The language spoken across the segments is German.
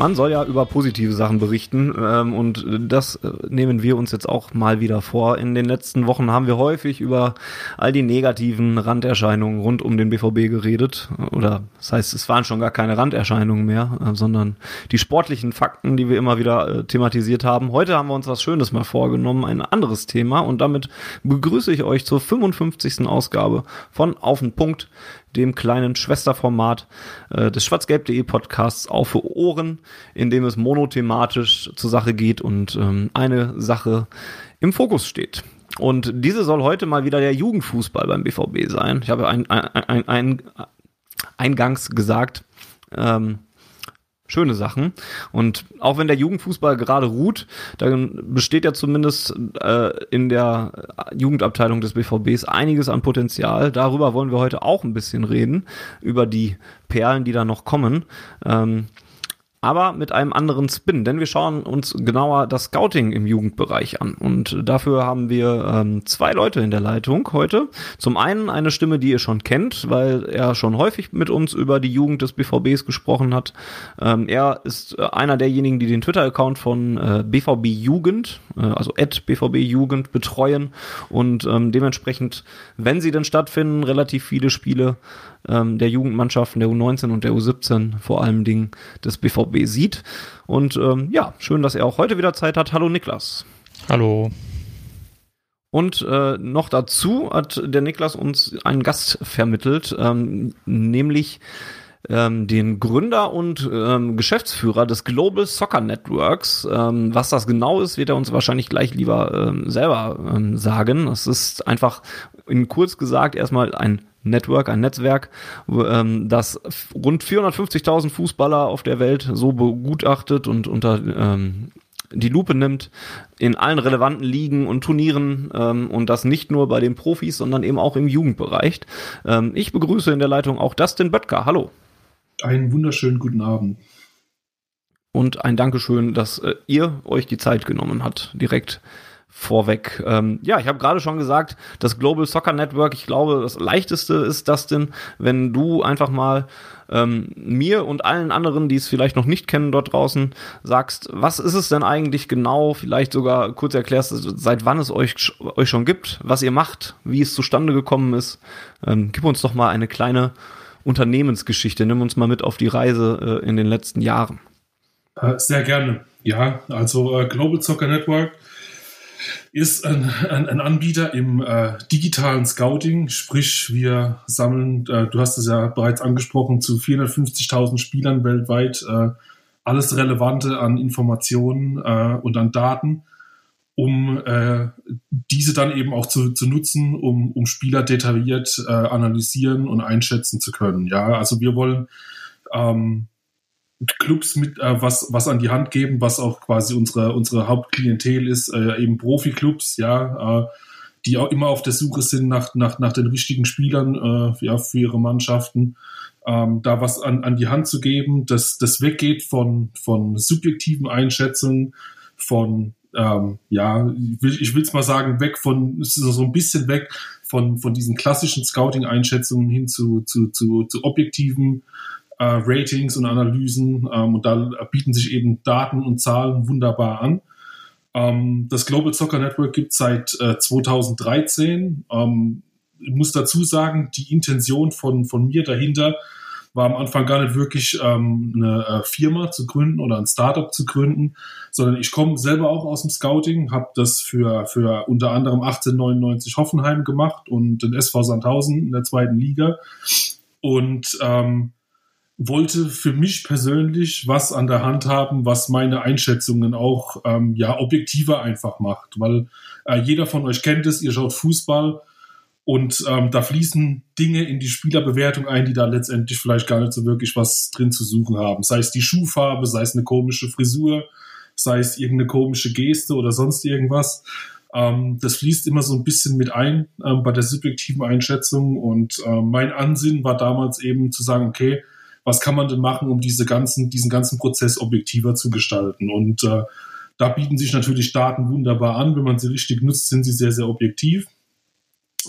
Man soll ja über positive Sachen berichten ähm, und das äh, nehmen wir uns jetzt auch mal wieder vor. In den letzten Wochen haben wir häufig über all die negativen Randerscheinungen rund um den BVB geredet. Oder das heißt, es waren schon gar keine Randerscheinungen mehr, äh, sondern die sportlichen Fakten, die wir immer wieder äh, thematisiert haben. Heute haben wir uns was Schönes mal vorgenommen, ein anderes Thema und damit begrüße ich euch zur 55. Ausgabe von Auf den Punkt dem kleinen Schwesterformat äh, des schwarzgelb.de Podcasts auf für Ohren, in dem es monothematisch zur Sache geht und ähm, eine Sache im Fokus steht. Und diese soll heute mal wieder der Jugendfußball beim BVB sein. Ich habe ein, ein, ein, ein eingangs gesagt, ähm, schöne Sachen. Und auch wenn der Jugendfußball gerade ruht, dann besteht ja zumindest äh, in der Jugendabteilung des BVBs einiges an Potenzial. Darüber wollen wir heute auch ein bisschen reden, über die Perlen, die da noch kommen. Ähm, aber mit einem anderen Spin, denn wir schauen uns genauer das Scouting im Jugendbereich an. Und dafür haben wir ähm, zwei Leute in der Leitung heute. Zum einen eine Stimme, die ihr schon kennt, weil er schon häufig mit uns über die Jugend des BVBs gesprochen hat. Ähm, er ist äh, einer derjenigen, die den Twitter-Account von äh, BVB Jugend, äh, also at BVB Jugend betreuen und ähm, dementsprechend, wenn sie denn stattfinden, relativ viele Spiele ähm, der Jugendmannschaften der U19 und der U17 vor allem Dingen des BVB sieht. Und ähm, ja, schön, dass er auch heute wieder Zeit hat. Hallo Niklas. Hallo. Und äh, noch dazu hat der Niklas uns einen Gast vermittelt, ähm, nämlich ähm, den Gründer und ähm, Geschäftsführer des Global Soccer Networks. Ähm, was das genau ist, wird er uns wahrscheinlich gleich lieber ähm, selber ähm, sagen. Es ist einfach in kurz gesagt erstmal ein Network, ein Netzwerk, ähm, das rund 450.000 Fußballer auf der Welt so begutachtet und unter ähm, die Lupe nimmt in allen relevanten Ligen und Turnieren ähm, und das nicht nur bei den Profis, sondern eben auch im Jugendbereich. Ähm, ich begrüße in der Leitung auch Dustin Böttger. Hallo. Einen wunderschönen guten Abend. Und ein Dankeschön, dass äh, ihr euch die Zeit genommen habt, direkt vorweg. Ähm, ja, ich habe gerade schon gesagt, das Global Soccer Network, ich glaube, das leichteste ist das denn, wenn du einfach mal ähm, mir und allen anderen, die es vielleicht noch nicht kennen dort draußen, sagst, was ist es denn eigentlich genau, vielleicht sogar kurz erklärst, seit wann es euch, euch schon gibt, was ihr macht, wie es zustande gekommen ist. Ähm, gib uns doch mal eine kleine Unternehmensgeschichte, nimm uns mal mit auf die Reise äh, in den letzten Jahren. Äh, sehr gerne. Ja, also äh, Global Soccer Network ist ein, ein, ein Anbieter im äh, digitalen Scouting, sprich wir sammeln, äh, du hast es ja bereits angesprochen, zu 450.000 Spielern weltweit äh, alles Relevante an Informationen äh, und an Daten, um äh, diese dann eben auch zu, zu nutzen, um, um Spieler detailliert äh, analysieren und einschätzen zu können. Ja, also wir wollen ähm, Clubs mit äh, was was an die Hand geben, was auch quasi unsere unsere Hauptklientel ist, äh, eben Profi-Clubs, ja, äh, die auch immer auf der Suche sind nach nach nach den richtigen Spielern, äh, ja, für ihre Mannschaften, ähm, da was an an die Hand zu geben, dass das weggeht von von subjektiven Einschätzungen, von ähm, ja, ich will es mal sagen, weg von so ein bisschen weg von von diesen klassischen Scouting-Einschätzungen hin zu zu zu, zu objektiven äh, Ratings und Analysen ähm, und da bieten sich eben Daten und Zahlen wunderbar an. Ähm, das Global Soccer Network gibt seit äh, 2013. Ähm, ich muss dazu sagen, die Intention von, von mir dahinter war am Anfang gar nicht wirklich ähm, eine äh, Firma zu gründen oder ein Startup zu gründen, sondern ich komme selber auch aus dem Scouting, habe das für, für unter anderem 1899 Hoffenheim gemacht und den SV Sandhausen in der zweiten Liga. Und ähm, wollte für mich persönlich was an der Hand haben, was meine Einschätzungen auch ähm, ja objektiver einfach macht, weil äh, jeder von euch kennt es, ihr schaut Fußball Und ähm, da fließen Dinge in die Spielerbewertung ein, die da letztendlich vielleicht gar nicht so wirklich was drin zu suchen haben. Sei es die Schuhfarbe, sei es eine komische Frisur, sei es irgendeine komische Geste oder sonst irgendwas. Ähm, das fließt immer so ein bisschen mit ein ähm, bei der subjektiven Einschätzung. Und äh, mein Ansinn war damals eben zu sagen, okay, was kann man denn machen, um diese ganzen, diesen ganzen Prozess objektiver zu gestalten? Und äh, da bieten sich natürlich Daten wunderbar an. Wenn man sie richtig nutzt, sind sie sehr, sehr objektiv.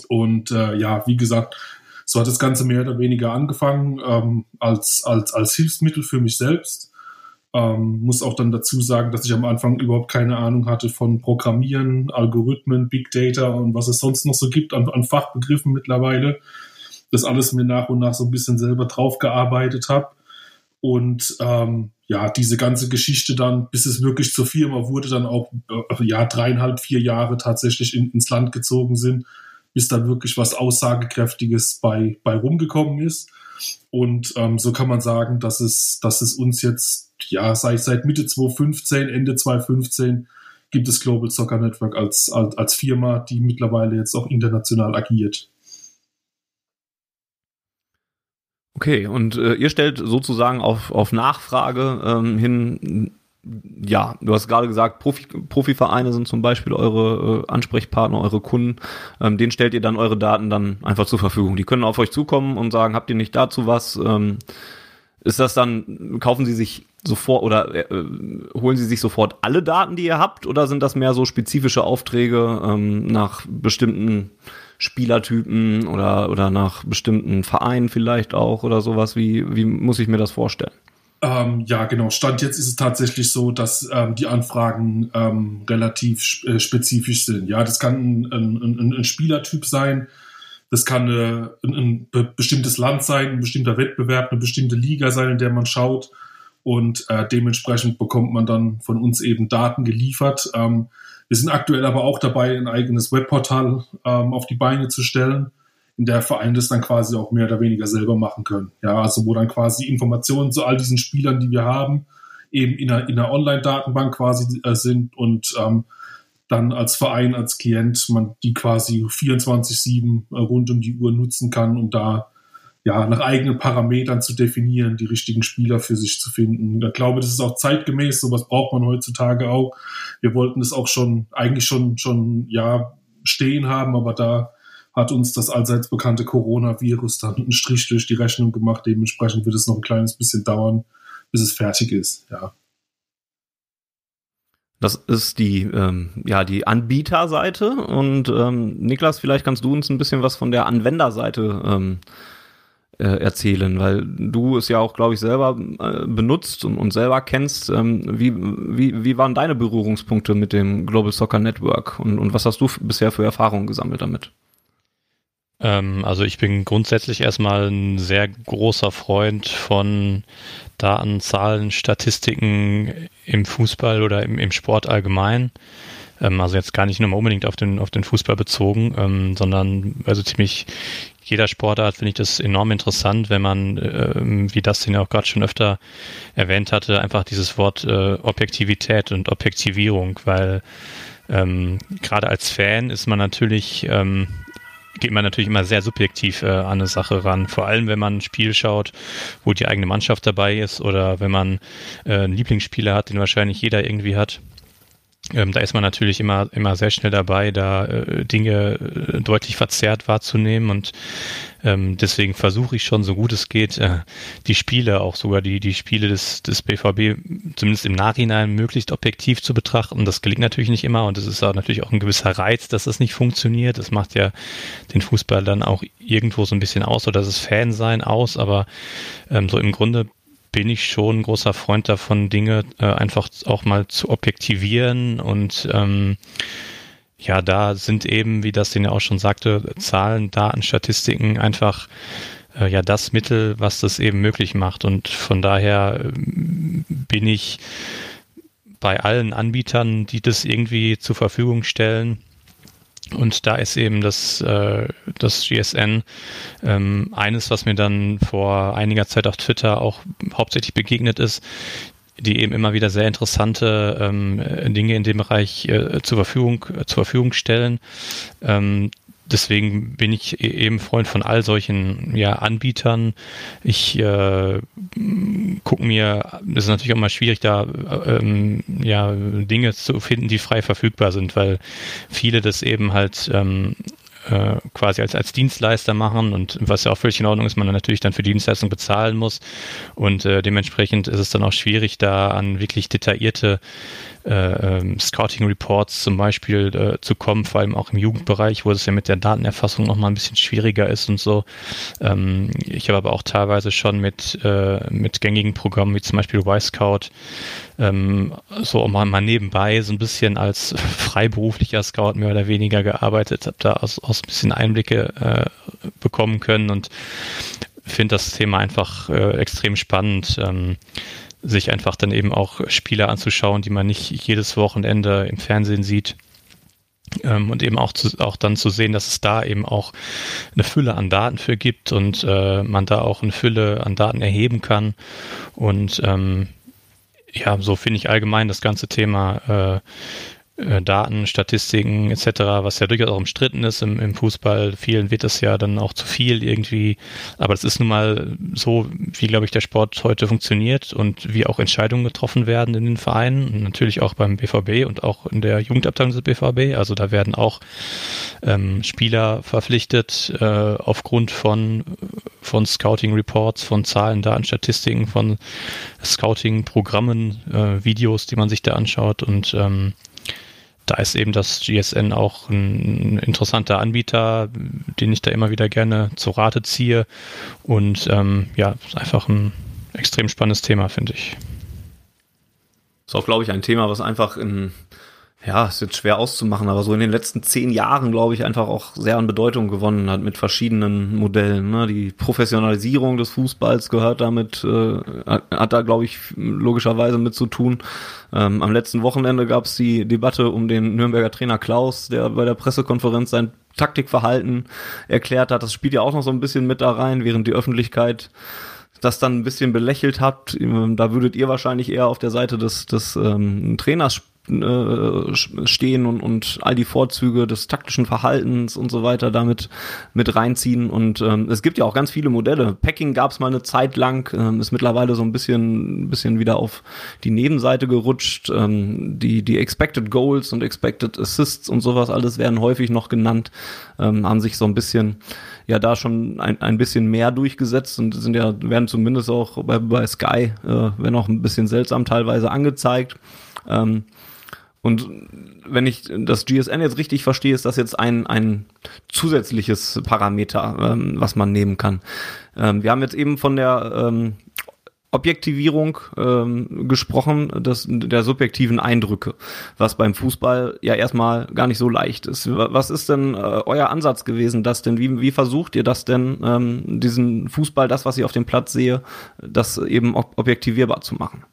Und äh, ja, wie gesagt, so hat das Ganze mehr oder weniger angefangen ähm, als, als, als Hilfsmittel für mich selbst. Ähm, muss auch dann dazu sagen, dass ich am Anfang überhaupt keine Ahnung hatte von Programmieren, Algorithmen, Big Data und was es sonst noch so gibt an, an Fachbegriffen mittlerweile. Das alles mir nach und nach so ein bisschen selber drauf gearbeitet habe. Und ähm, ja, diese ganze Geschichte dann, bis es wirklich zur Firma wurde, dann auch äh, ja dreieinhalb, vier Jahre tatsächlich in, ins Land gezogen sind, bis da wirklich was Aussagekräftiges bei, bei rumgekommen ist. Und ähm, so kann man sagen, dass es, dass es uns jetzt ja, seit, seit Mitte 2015, Ende 2015 gibt es Global Soccer Network als, als, als Firma, die mittlerweile jetzt auch international agiert. Okay, und äh, ihr stellt sozusagen auf, auf Nachfrage ähm, hin, ja, du hast gerade gesagt, Profi, Profivereine sind zum Beispiel eure äh, Ansprechpartner, eure Kunden. Ähm, denen stellt ihr dann eure Daten dann einfach zur Verfügung. Die können auf euch zukommen und sagen, habt ihr nicht dazu was? Ähm, ist das dann, kaufen sie sich sofort oder äh, holen sie sich sofort alle Daten, die ihr habt, oder sind das mehr so spezifische Aufträge ähm, nach bestimmten Spielertypen oder, oder nach bestimmten Vereinen vielleicht auch oder sowas? Wie, wie muss ich mir das vorstellen? Ähm, ja, genau. Stand jetzt ist es tatsächlich so, dass ähm, die Anfragen ähm, relativ äh, spezifisch sind. Ja, das kann ein, ein, ein, ein Spielertyp sein, das kann äh, ein, bestimmtes Land sein, ein bestimmter Wettbewerb, eine bestimmte Liga sein, in der man schaut. Und äh, dementsprechend bekommt man dann von uns eben Daten geliefert. Ähm, wir sind aktuell aber auch dabei, ein eigenes Webportal ähm, auf die Beine zu stellen, in der Vereine das dann quasi auch mehr oder weniger selber machen können. Ja, also wo dann quasi Informationen zu all diesen Spielern, die wir haben, eben in einer, in einer Online-Datenbank quasi äh, sind und ähm, dann als Verein, als Klient man die quasi 24-7 äh, rund um die Uhr nutzen kann, um da ja nach eigenen Parametern zu definieren, die richtigen Spieler für sich zu finden. Ich glaube, das ist auch zeitgemäß, sowas braucht man heutzutage auch. Wir wollten es auch schon, eigentlich schon, schon, ja, stehen haben, aber da hat uns das allseits bekannte Coronavirus dann einen Strich durch die Rechnung gemacht. Dementsprechend wird es noch ein kleines bisschen dauern, bis es fertig ist, ja. Das ist die, ähm, ja, die Anbieterseite. Und ähm, Niklas, vielleicht kannst du uns ein bisschen was von der Anwenderseite ähm, äh, erzählen, weil du es ja auch, glaube ich, selber äh, benutzt und, und selber kennst. Ähm, wie, wie, wie waren deine Berührungspunkte mit dem Global Soccer Network und, und was hast du bisher für Erfahrungen gesammelt damit? Ähm, also ich bin grundsätzlich erstmal ein sehr großer Freund von Daten, Zahlen, Statistiken im Fußball oder im, im Sport allgemein. Ähm, also jetzt gar nicht nur mal unbedingt auf den, auf den Fußball bezogen, ähm, sondern also ziemlich jeder Sportart finde ich das enorm interessant, wenn man, äh, wie das den ja auch gerade schon öfter erwähnt hatte, einfach dieses Wort äh, Objektivität und Objektivierung, weil ähm, gerade als Fan ist man natürlich ähm, geht man natürlich immer sehr subjektiv äh, an eine Sache ran. Vor allem, wenn man ein Spiel schaut, wo die eigene Mannschaft dabei ist oder wenn man äh, einen Lieblingsspieler hat, den wahrscheinlich jeder irgendwie hat. Ähm, da ist man natürlich immer, immer sehr schnell dabei, da äh, Dinge äh, deutlich verzerrt wahrzunehmen und ähm, deswegen versuche ich schon, so gut es geht, äh, die Spiele, auch sogar die, die Spiele des, des BVB zumindest im Nachhinein möglichst objektiv zu betrachten. Das gelingt natürlich nicht immer und es ist auch natürlich auch ein gewisser Reiz, dass das nicht funktioniert. Das macht ja den Fußball dann auch irgendwo so ein bisschen aus oder das Fansein aus, aber ähm, so im Grunde bin ich schon ein großer Freund davon, Dinge äh, einfach auch mal zu objektivieren und ähm, ja, da sind eben, wie das den ja auch schon sagte, Zahlen, Daten, Statistiken einfach äh, ja das Mittel, was das eben möglich macht. Und von daher äh, bin ich bei allen Anbietern, die das irgendwie zur Verfügung stellen, und da ist eben das, äh, das GSN ähm, eines, was mir dann vor einiger Zeit auf Twitter auch hauptsächlich begegnet ist, die eben immer wieder sehr interessante ähm, Dinge in dem Bereich äh, zur, Verfügung, äh, zur Verfügung stellen. Ähm, deswegen bin ich e-, eben Freund von all solchen ja, Anbietern. Ich äh, gucke mir, es ist natürlich auch mal schwierig, da ähm, ja, Dinge zu finden, die frei verfügbar sind, weil viele das eben halt ähm, äh, quasi als, als Dienstleister machen und was ja auch völlig in Ordnung ist, man natürlich dann für die Dienstleistung bezahlen muss und äh, dementsprechend ist es dann auch schwierig, da an wirklich detaillierte äh, ähm, Scouting Reports zum Beispiel äh, zu kommen, vor allem auch im Jugendbereich, wo es ja mit der Datenerfassung nochmal ein bisschen schwieriger ist und so. Ähm, ich habe aber auch teilweise schon mit, äh, mit gängigen Programmen wie zum Beispiel Y-Scout ähm, so mal, mal nebenbei so ein bisschen als freiberuflicher Scout mehr oder weniger gearbeitet, habe da aus, aus ein bisschen Einblicke äh, bekommen können und finde das Thema einfach äh, extrem spannend. Ähm, sich einfach dann eben auch Spiele anzuschauen, die man nicht jedes Wochenende im Fernsehen sieht. Ähm, und eben auch, zu, auch dann zu sehen, dass es da eben auch eine Fülle an Daten für gibt und äh, man da auch eine Fülle an Daten erheben kann. Und ähm, ja, so finde ich allgemein das ganze Thema äh, Daten, Statistiken etc., was ja durchaus auch umstritten ist im, im, Fußball. Vielen wird das ja dann auch zu viel irgendwie. Aber das ist nun mal so, wie, glaube ich, der Sport heute funktioniert und wie auch Entscheidungen getroffen werden in den Vereinen. Natürlich auch beim BVB und auch in der Jugendabteilung des BVB. Also da werden auch ähm, Spieler verpflichtet äh, aufgrund von, von Scouting-Reports, von Zahlen, Daten, Statistiken, von Scouting-Programmen, äh, Videos, die man sich da anschaut und ähm, da ist eben das GSN auch ein, interessanter Anbieter, den ich da immer wieder gerne zu Rate ziehe. Und ähm, ja, ist einfach ein extrem spannendes Thema, finde ich. Ist auch, glaube ich, ein Thema, was einfach in ja, ist jetzt schwer auszumachen, aber so in den letzten zehn Jahren, glaube ich, einfach auch sehr an Bedeutung gewonnen hat mit verschiedenen Modellen. Ne? Die Professionalisierung des Fußballs gehört damit, äh, hat da, glaube ich, logischerweise mit zu tun. Ähm, am letzten Wochenende gab es die Debatte um den Nürnberger Trainer Klaus, der bei der Pressekonferenz sein Taktikverhalten erklärt hat. Das spielt ja auch noch so ein bisschen mit da rein, während die Öffentlichkeit das dann ein bisschen belächelt habt. Da würdet ihr wahrscheinlich eher auf der Seite des, des ähm, Trainers äh, stehen und, und all die Vorzüge des taktischen Verhaltens und so weiter damit mit reinziehen. Und ähm, es gibt ja auch ganz viele Modelle. Packing gab es mal eine Zeit lang, ähm, ist mittlerweile so ein bisschen, bisschen wieder auf die Nebenseite gerutscht. Ähm, die, die Expected Goals und Expected Assists und sowas alles werden häufig noch genannt, ähm, haben sich so ein bisschen ja da schon ein, ein bisschen mehr durchgesetzt und sind ja, werden zumindest auch bei, bei Sky, äh, wenn auch ein bisschen seltsam teilweise angezeigt. Ähm, und wenn ich das GSN jetzt richtig verstehe, ist das jetzt ein, ein zusätzliches Parameter, ähm, was man nehmen kann. Ähm, wir haben jetzt eben von der ähm, Objektivierung ähm, gesprochen, das, der subjektiven Eindrücke, was beim Fußball ja erstmal gar nicht so leicht ist. Was ist denn äh, euer Ansatz gewesen, das denn? Wie, wie versucht ihr das denn, ähm, diesen Fußball, das, was ich auf dem Platz sehe, das eben objektivierbar zu machen?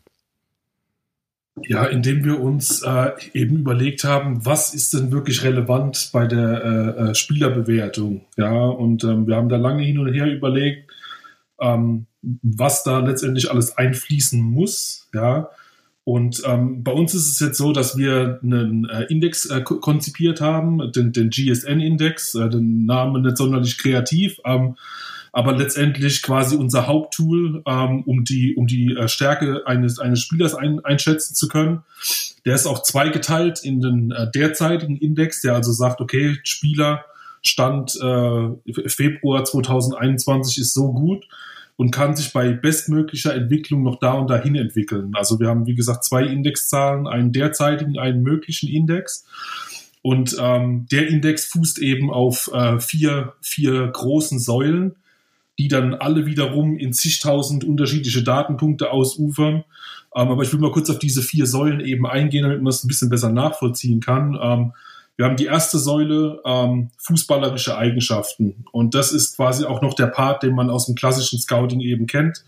Ja, indem wir uns äh, eben überlegt haben, was ist denn wirklich relevant bei der äh, äh, Spielerbewertung. Ja, und ähm, wir haben da lange hin und her überlegt, ähm, was da letztendlich alles einfließen muss. Ja, und ähm, bei uns ist es jetzt so, dass wir einen äh, Index äh, konzipiert haben, den, den GSN-Index, äh, den Namen nicht sonderlich kreativ. Ähm, aber letztendlich quasi unser Haupttool, ähm, um die, um die äh, Stärke eines, eines Spielers ein, einschätzen zu können. Der ist auch zweigeteilt in den äh, derzeitigen Index, der also sagt, okay, Spieler Stand äh, Februar 2021 ist so gut und kann sich bei bestmöglicher Entwicklung noch da und dahin entwickeln. Also wir haben, wie gesagt, zwei Indexzahlen, einen derzeitigen, einen möglichen Index. Und ähm, der Index fußt eben auf äh, vier, vier großen Säulen die dann alle wiederum in zigtausend unterschiedliche Datenpunkte ausufern. Ähm, aber ich will mal kurz auf diese vier Säulen eben eingehen, damit man es ein bisschen besser nachvollziehen kann. Ähm, wir haben die erste Säule, ähm, fußballerische Eigenschaften. Und das ist quasi auch noch der Part, den man aus dem klassischen Scouting eben kennt,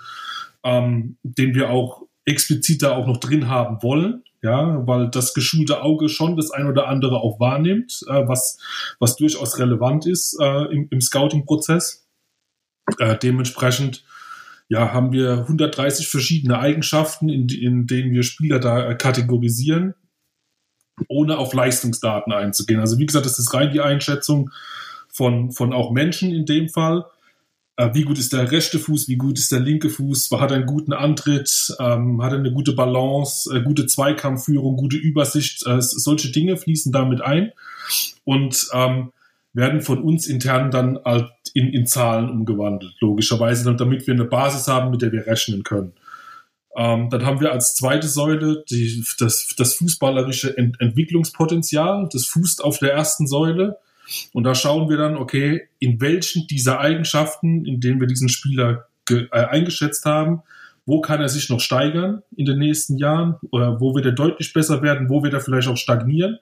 ähm, den wir auch explizit da auch noch drin haben wollen. Ja, weil das geschulte Auge schon das ein oder andere auch wahrnimmt, äh, was, was durchaus relevant ist äh, im, im Scouting-Prozess. Äh, dementsprechend ja, haben wir 130 verschiedene Eigenschaften, in, in denen wir Spieler da äh, kategorisieren, ohne auf Leistungsdaten einzugehen. Also wie gesagt, das ist rein die Einschätzung von, von auch Menschen in dem Fall. Äh, wie gut ist der rechte Fuß, wie gut ist der linke Fuß, hat er einen guten Antritt, ähm, hat er eine gute Balance, äh, gute Zweikampfführung, gute Übersicht, äh, solche Dinge fließen damit ein und ähm, werden von uns intern dann halt in, in Zahlen umgewandelt, logischerweise, damit wir eine Basis haben, mit der wir rechnen können. Ähm, dann haben wir als zweite Säule die, das, das fußballerische Ent Entwicklungspotenzial. Das fußt auf der ersten Säule. Und da schauen wir dann, okay, in welchen dieser Eigenschaften, in denen wir diesen Spieler äh, eingeschätzt haben, wo kann er sich noch steigern in den nächsten Jahren oder wo wird er deutlich besser werden, wo wird er vielleicht auch stagnieren.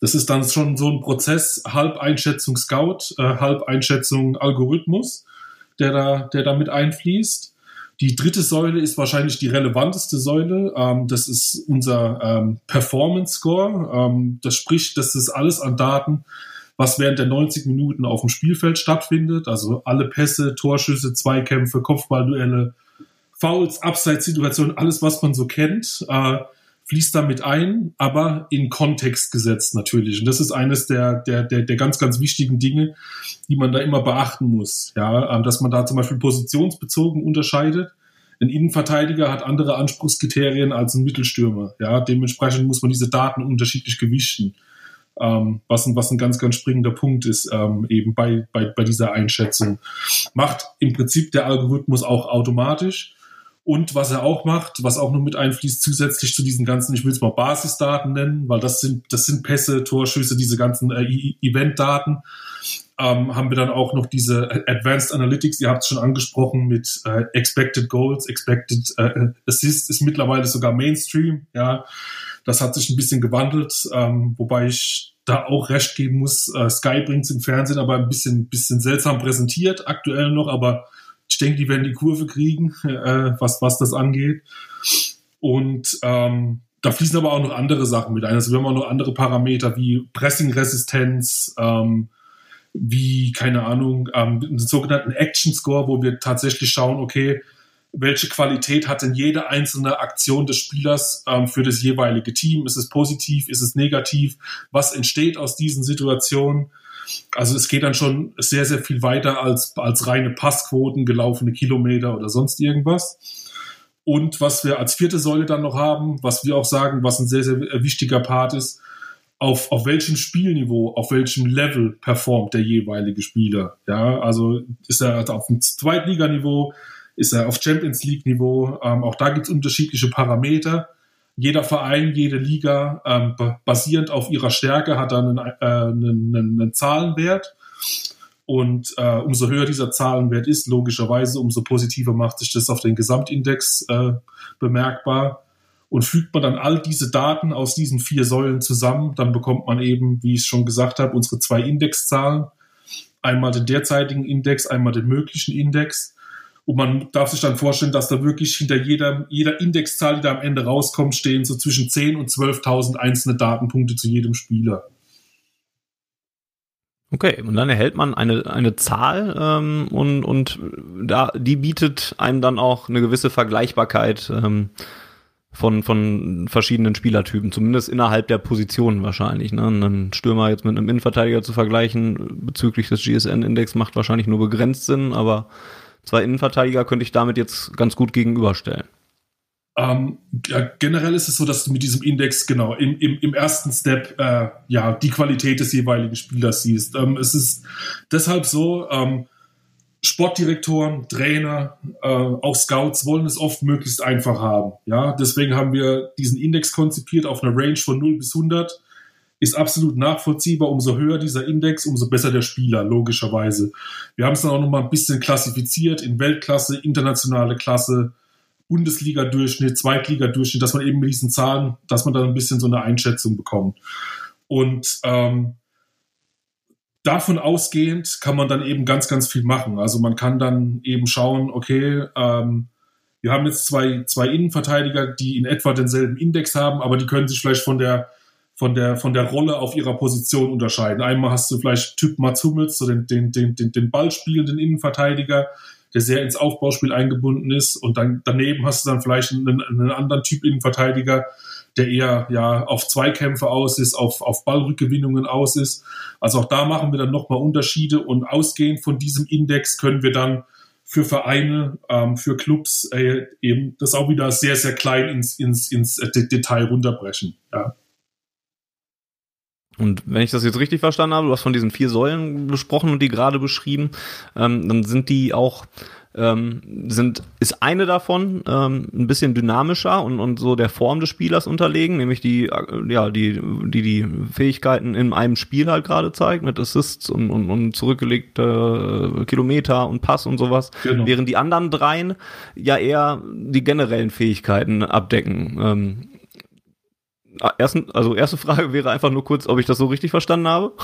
Das ist dann schon so ein Prozess, halb Einschätzung Scout, äh, halb Einschätzung Algorithmus, der da, der da mit einfließt. Die dritte Säule ist wahrscheinlich die relevanteste Säule. Ähm, das ist unser ähm, Performance Score. Ähm, das spricht, das ist alles an Daten, was während der 90 Minuten auf dem Spielfeld stattfindet. Also alle Pässe, Torschüsse, Zweikämpfe, Kopfballduelle, Fouls, Abseitssituationen, alles, was man so kennt, äh, fließt damit ein, aber in Kontext gesetzt natürlich. Und das ist eines der, der, der, der ganz, ganz wichtigen Dinge, die man da immer beachten muss. Ja, ähm, dass man da zum Beispiel positionsbezogen unterscheidet. Ein Innenverteidiger hat andere Anspruchskriterien als ein Mittelstürmer. Ja, dementsprechend muss man diese Daten unterschiedlich gewichten ähm, was, ein, was ein ganz, ganz springender Punkt ist, ähm, eben bei, bei, bei dieser Einschätzung. Macht im Prinzip der Algorithmus auch automatisch. Und was er auch macht, was auch noch mit einfließt, zusätzlich zu diesen ganzen, ich will es mal Basisdaten nennen, weil das sind, das sind Pässe, Torschüsse, diese ganzen äh, e-, Eventdaten, ähm, haben wir dann auch noch diese Advanced Analytics, ihr habt es schon angesprochen, mit äh, Expected Goals, Expected äh, Assists ist mittlerweile sogar Mainstream, ja. Das hat sich ein bisschen gewandelt, ähm, wobei ich da auch recht geben muss. Äh, Sky bringt es im Fernsehen aber ein bisschen, bisschen seltsam präsentiert, aktuell noch, aber ich denke, die werden die Kurve kriegen, äh, was, was das angeht. Und ähm, da fließen aber auch noch andere Sachen mit ein. Also wir haben auch noch andere Parameter wie Pressing-Resistenz, ähm, wie, keine Ahnung, ähm, einen sogenannten Action Score, wo wir tatsächlich schauen, okay, welche Qualität hat denn jede einzelne Aktion des Spielers ähm, für das jeweilige Team? Ist es positiv? Ist es negativ? Was entsteht aus diesen Situationen? Also es geht dann schon sehr, sehr viel weiter als, als reine Passquoten, gelaufene Kilometer oder sonst irgendwas. Und was wir als vierte Säule dann noch haben, was wir auch sagen, was ein sehr, sehr wichtiger Part ist, auf, auf welchem Spielniveau, auf welchem Level performt der jeweilige Spieler. Ja, also ist er auf dem Zweitliganiveau, ist er auf Champions League Niveau. Ähm, auch da gibt es unterschiedliche Parameter. Jeder Verein, jede Liga, ähm, basierend auf ihrer Stärke, hat dann einen, äh, einen, einen Zahlenwert. Und äh, umso höher dieser Zahlenwert ist, logischerweise, umso positiver macht sich das auf den Gesamtindex äh, bemerkbar. Und fügt man dann all diese Daten aus diesen vier Säulen zusammen, dann bekommt man eben, wie ich schon gesagt habe, unsere zwei Indexzahlen. Einmal den derzeitigen Index, einmal den möglichen Index. Und man darf sich dann vorstellen, dass da wirklich hinter jeder, jeder Indexzahl, die da am Ende rauskommt, stehen so zwischen 10.000 und 12.000 einzelne Datenpunkte zu jedem Spieler. Okay, und dann erhält man eine, eine Zahl ähm, und, und da, die bietet einem dann auch eine gewisse Vergleichbarkeit ähm, von, von verschiedenen Spielertypen, zumindest innerhalb der Positionen wahrscheinlich. Ne? Einen Stürmer jetzt mit einem Innenverteidiger zu vergleichen bezüglich des GSN-Index macht wahrscheinlich nur begrenzt Sinn, aber zwei Innenverteidiger könnte ich damit jetzt ganz gut gegenüberstellen. Ähm, ja, generell ist es so, dass du mit diesem Index genau im, im, im ersten Step äh, ja die Qualität des jeweiligen Spielers siehst. Ähm, es ist deshalb so, ähm, Sportdirektoren, Trainer, äh, auch Scouts wollen es oft möglichst einfach haben. Ja, deswegen haben wir diesen Index konzipiert auf einer Range von 0 bis 100 ist absolut nachvollziehbar. Umso höher dieser Index, umso besser der Spieler, logischerweise. Wir haben es dann auch noch mal ein bisschen klassifiziert in Weltklasse, internationale Klasse, Bundesliga-Durchschnitt, Zweitliga-Durchschnitt, dass man eben mit diesen Zahlen, dass man dann ein bisschen so eine Einschätzung bekommt. Und ähm, davon ausgehend kann man dann eben ganz, ganz viel machen. Also man kann dann eben schauen, okay, ähm, wir haben jetzt zwei, zwei Innenverteidiger, die in etwa denselben Index haben, aber die können sich vielleicht von der von der, von der Rolle auf ihrer Position unterscheiden. Einmal hast du vielleicht Typ Mats Hummels, so den, den, den, den, den ballspielenden Innenverteidiger, der sehr ins Aufbauspiel eingebunden ist. Und dann daneben hast du dann vielleicht einen, einen anderen Typ Innenverteidiger, der eher ja auf Zweikämpfe aus ist, auf, auf Ballrückgewinnungen aus ist. Also auch da machen wir dann nochmal Unterschiede und ausgehend von diesem Index können wir dann für Vereine, ähm, für Clubs äh, eben das auch wieder sehr, sehr klein ins, ins, ins Detail runterbrechen. Ja. Und wenn ich das jetzt richtig verstanden habe, du hast von diesen vier Säulen besprochen und die gerade beschrieben, ähm, dann sind die auch ähm, sind, ist eine davon ähm, ein bisschen dynamischer und, und so der Form des Spielers unterlegen, nämlich die, äh, ja, die, die die Fähigkeiten in einem Spiel halt gerade zeigt, mit Assists und, und, und zurückgelegte äh, Kilometer und Pass und sowas, genau. während die anderen dreien ja eher die generellen Fähigkeiten abdecken. Ähm, ersten, also erste Frage wäre einfach nur kurz, ob ich das so richtig verstanden habe.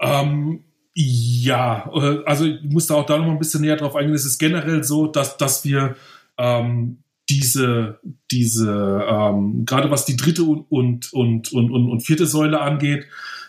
Ähm, ja, äh, also ich muss da auch da noch mal ein bisschen näher drauf eingehen. Es ist generell so, dass, dass wir ähm, diese, diese ähm, gerade was die dritte und, und, und, und, und vierte Säule angeht,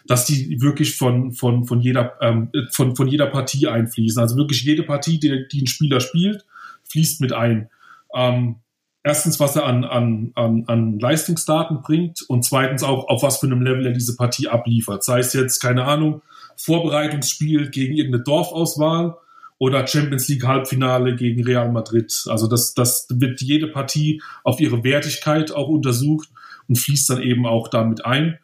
dass die wirklich von, von, von, jeder, ähm, von, von jeder Partie einfließen. Also wirklich jede Partie, die, die ein Spieler spielt, fließt mit ein. Ähm, erstens, was er an, an, an, an Leistungsdaten bringt und zweitens auch, auf was für einem Level er diese Partie abliefert. Sei es jetzt, keine Ahnung, Vorbereitungsspiel gegen irgendeine Dorfauswahl oder Champions League Halbfinale gegen Real Madrid. Also das, das wird jede Partie auf ihre Wertigkeit auch untersucht und fließt dann eben auch damit ein.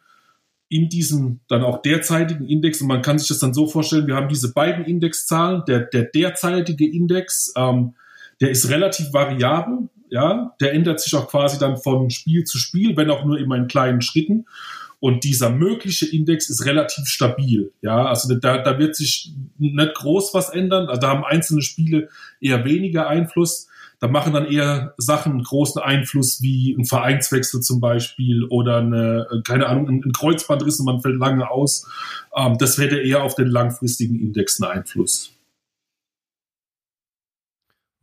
In diesem dann auch derzeitigen Index, und man kann sich das dann so vorstellen, wir haben diese beiden Indexzahlen, der, der derzeitige Index, ähm, der ist relativ variabel, ja, der ändert sich auch quasi dann von Spiel zu Spiel, wenn auch nur immer in kleinen Schritten. Und dieser mögliche Index ist relativ stabil. Ja, also da, da wird sich nicht groß was ändern. Also da haben einzelne Spiele eher weniger Einfluss. Da machen dann eher Sachen einen großen Einfluss wie ein Vereinswechsel zum Beispiel oder eine, keine Ahnung, ein Kreuzbandriss und man fällt lange aus. Ähm, das hätte eher auf den langfristigen Index einen Einfluss.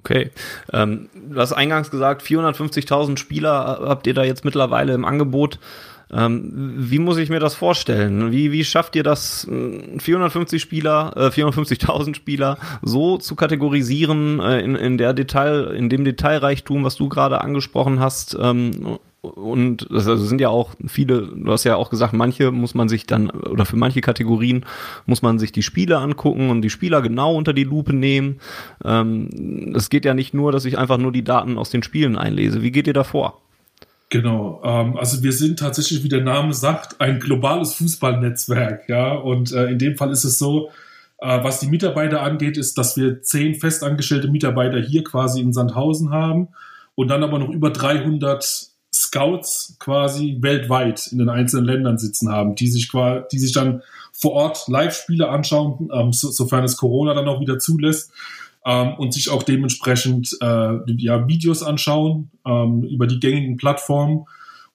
Okay. Ähm, du hast eingangs gesagt, 450.000 Spieler habt ihr da jetzt mittlerweile im Angebot. Ähm, wie muss ich mir das vorstellen? Wie, wie schafft ihr das, 450 äh, Spieler, äh, 450.000 Spieler so zu kategorisieren äh, in, in der Detail, in dem Detailreichtum, was du gerade angesprochen hast? Ähm, und das also sind ja auch viele, du hast ja auch gesagt, manche muss man sich dann, oder für manche Kategorien muss man sich die Spiele angucken und die Spieler genau unter die Lupe nehmen. Ähm, es geht ja nicht nur, dass ich einfach nur die Daten aus den Spielen einlese. Wie geht ihr da vor? Genau, ähm, also wir sind tatsächlich, wie der Name sagt, ein globales Fußballnetzwerk, ja, und äh, in dem Fall ist es so, äh, was die Mitarbeiter angeht, ist, dass wir zehn festangestellte Mitarbeiter hier quasi in Sandhausen haben und dann aber noch über 300 Scouts quasi weltweit in den einzelnen Ländern sitzen haben, die sich die sich dann vor Ort Live-Spiele anschauen, ähm, so, sofern es Corona dann auch wieder zulässt ähm, und sich auch dementsprechend äh, ja, Videos anschauen ähm, über die gängigen Plattformen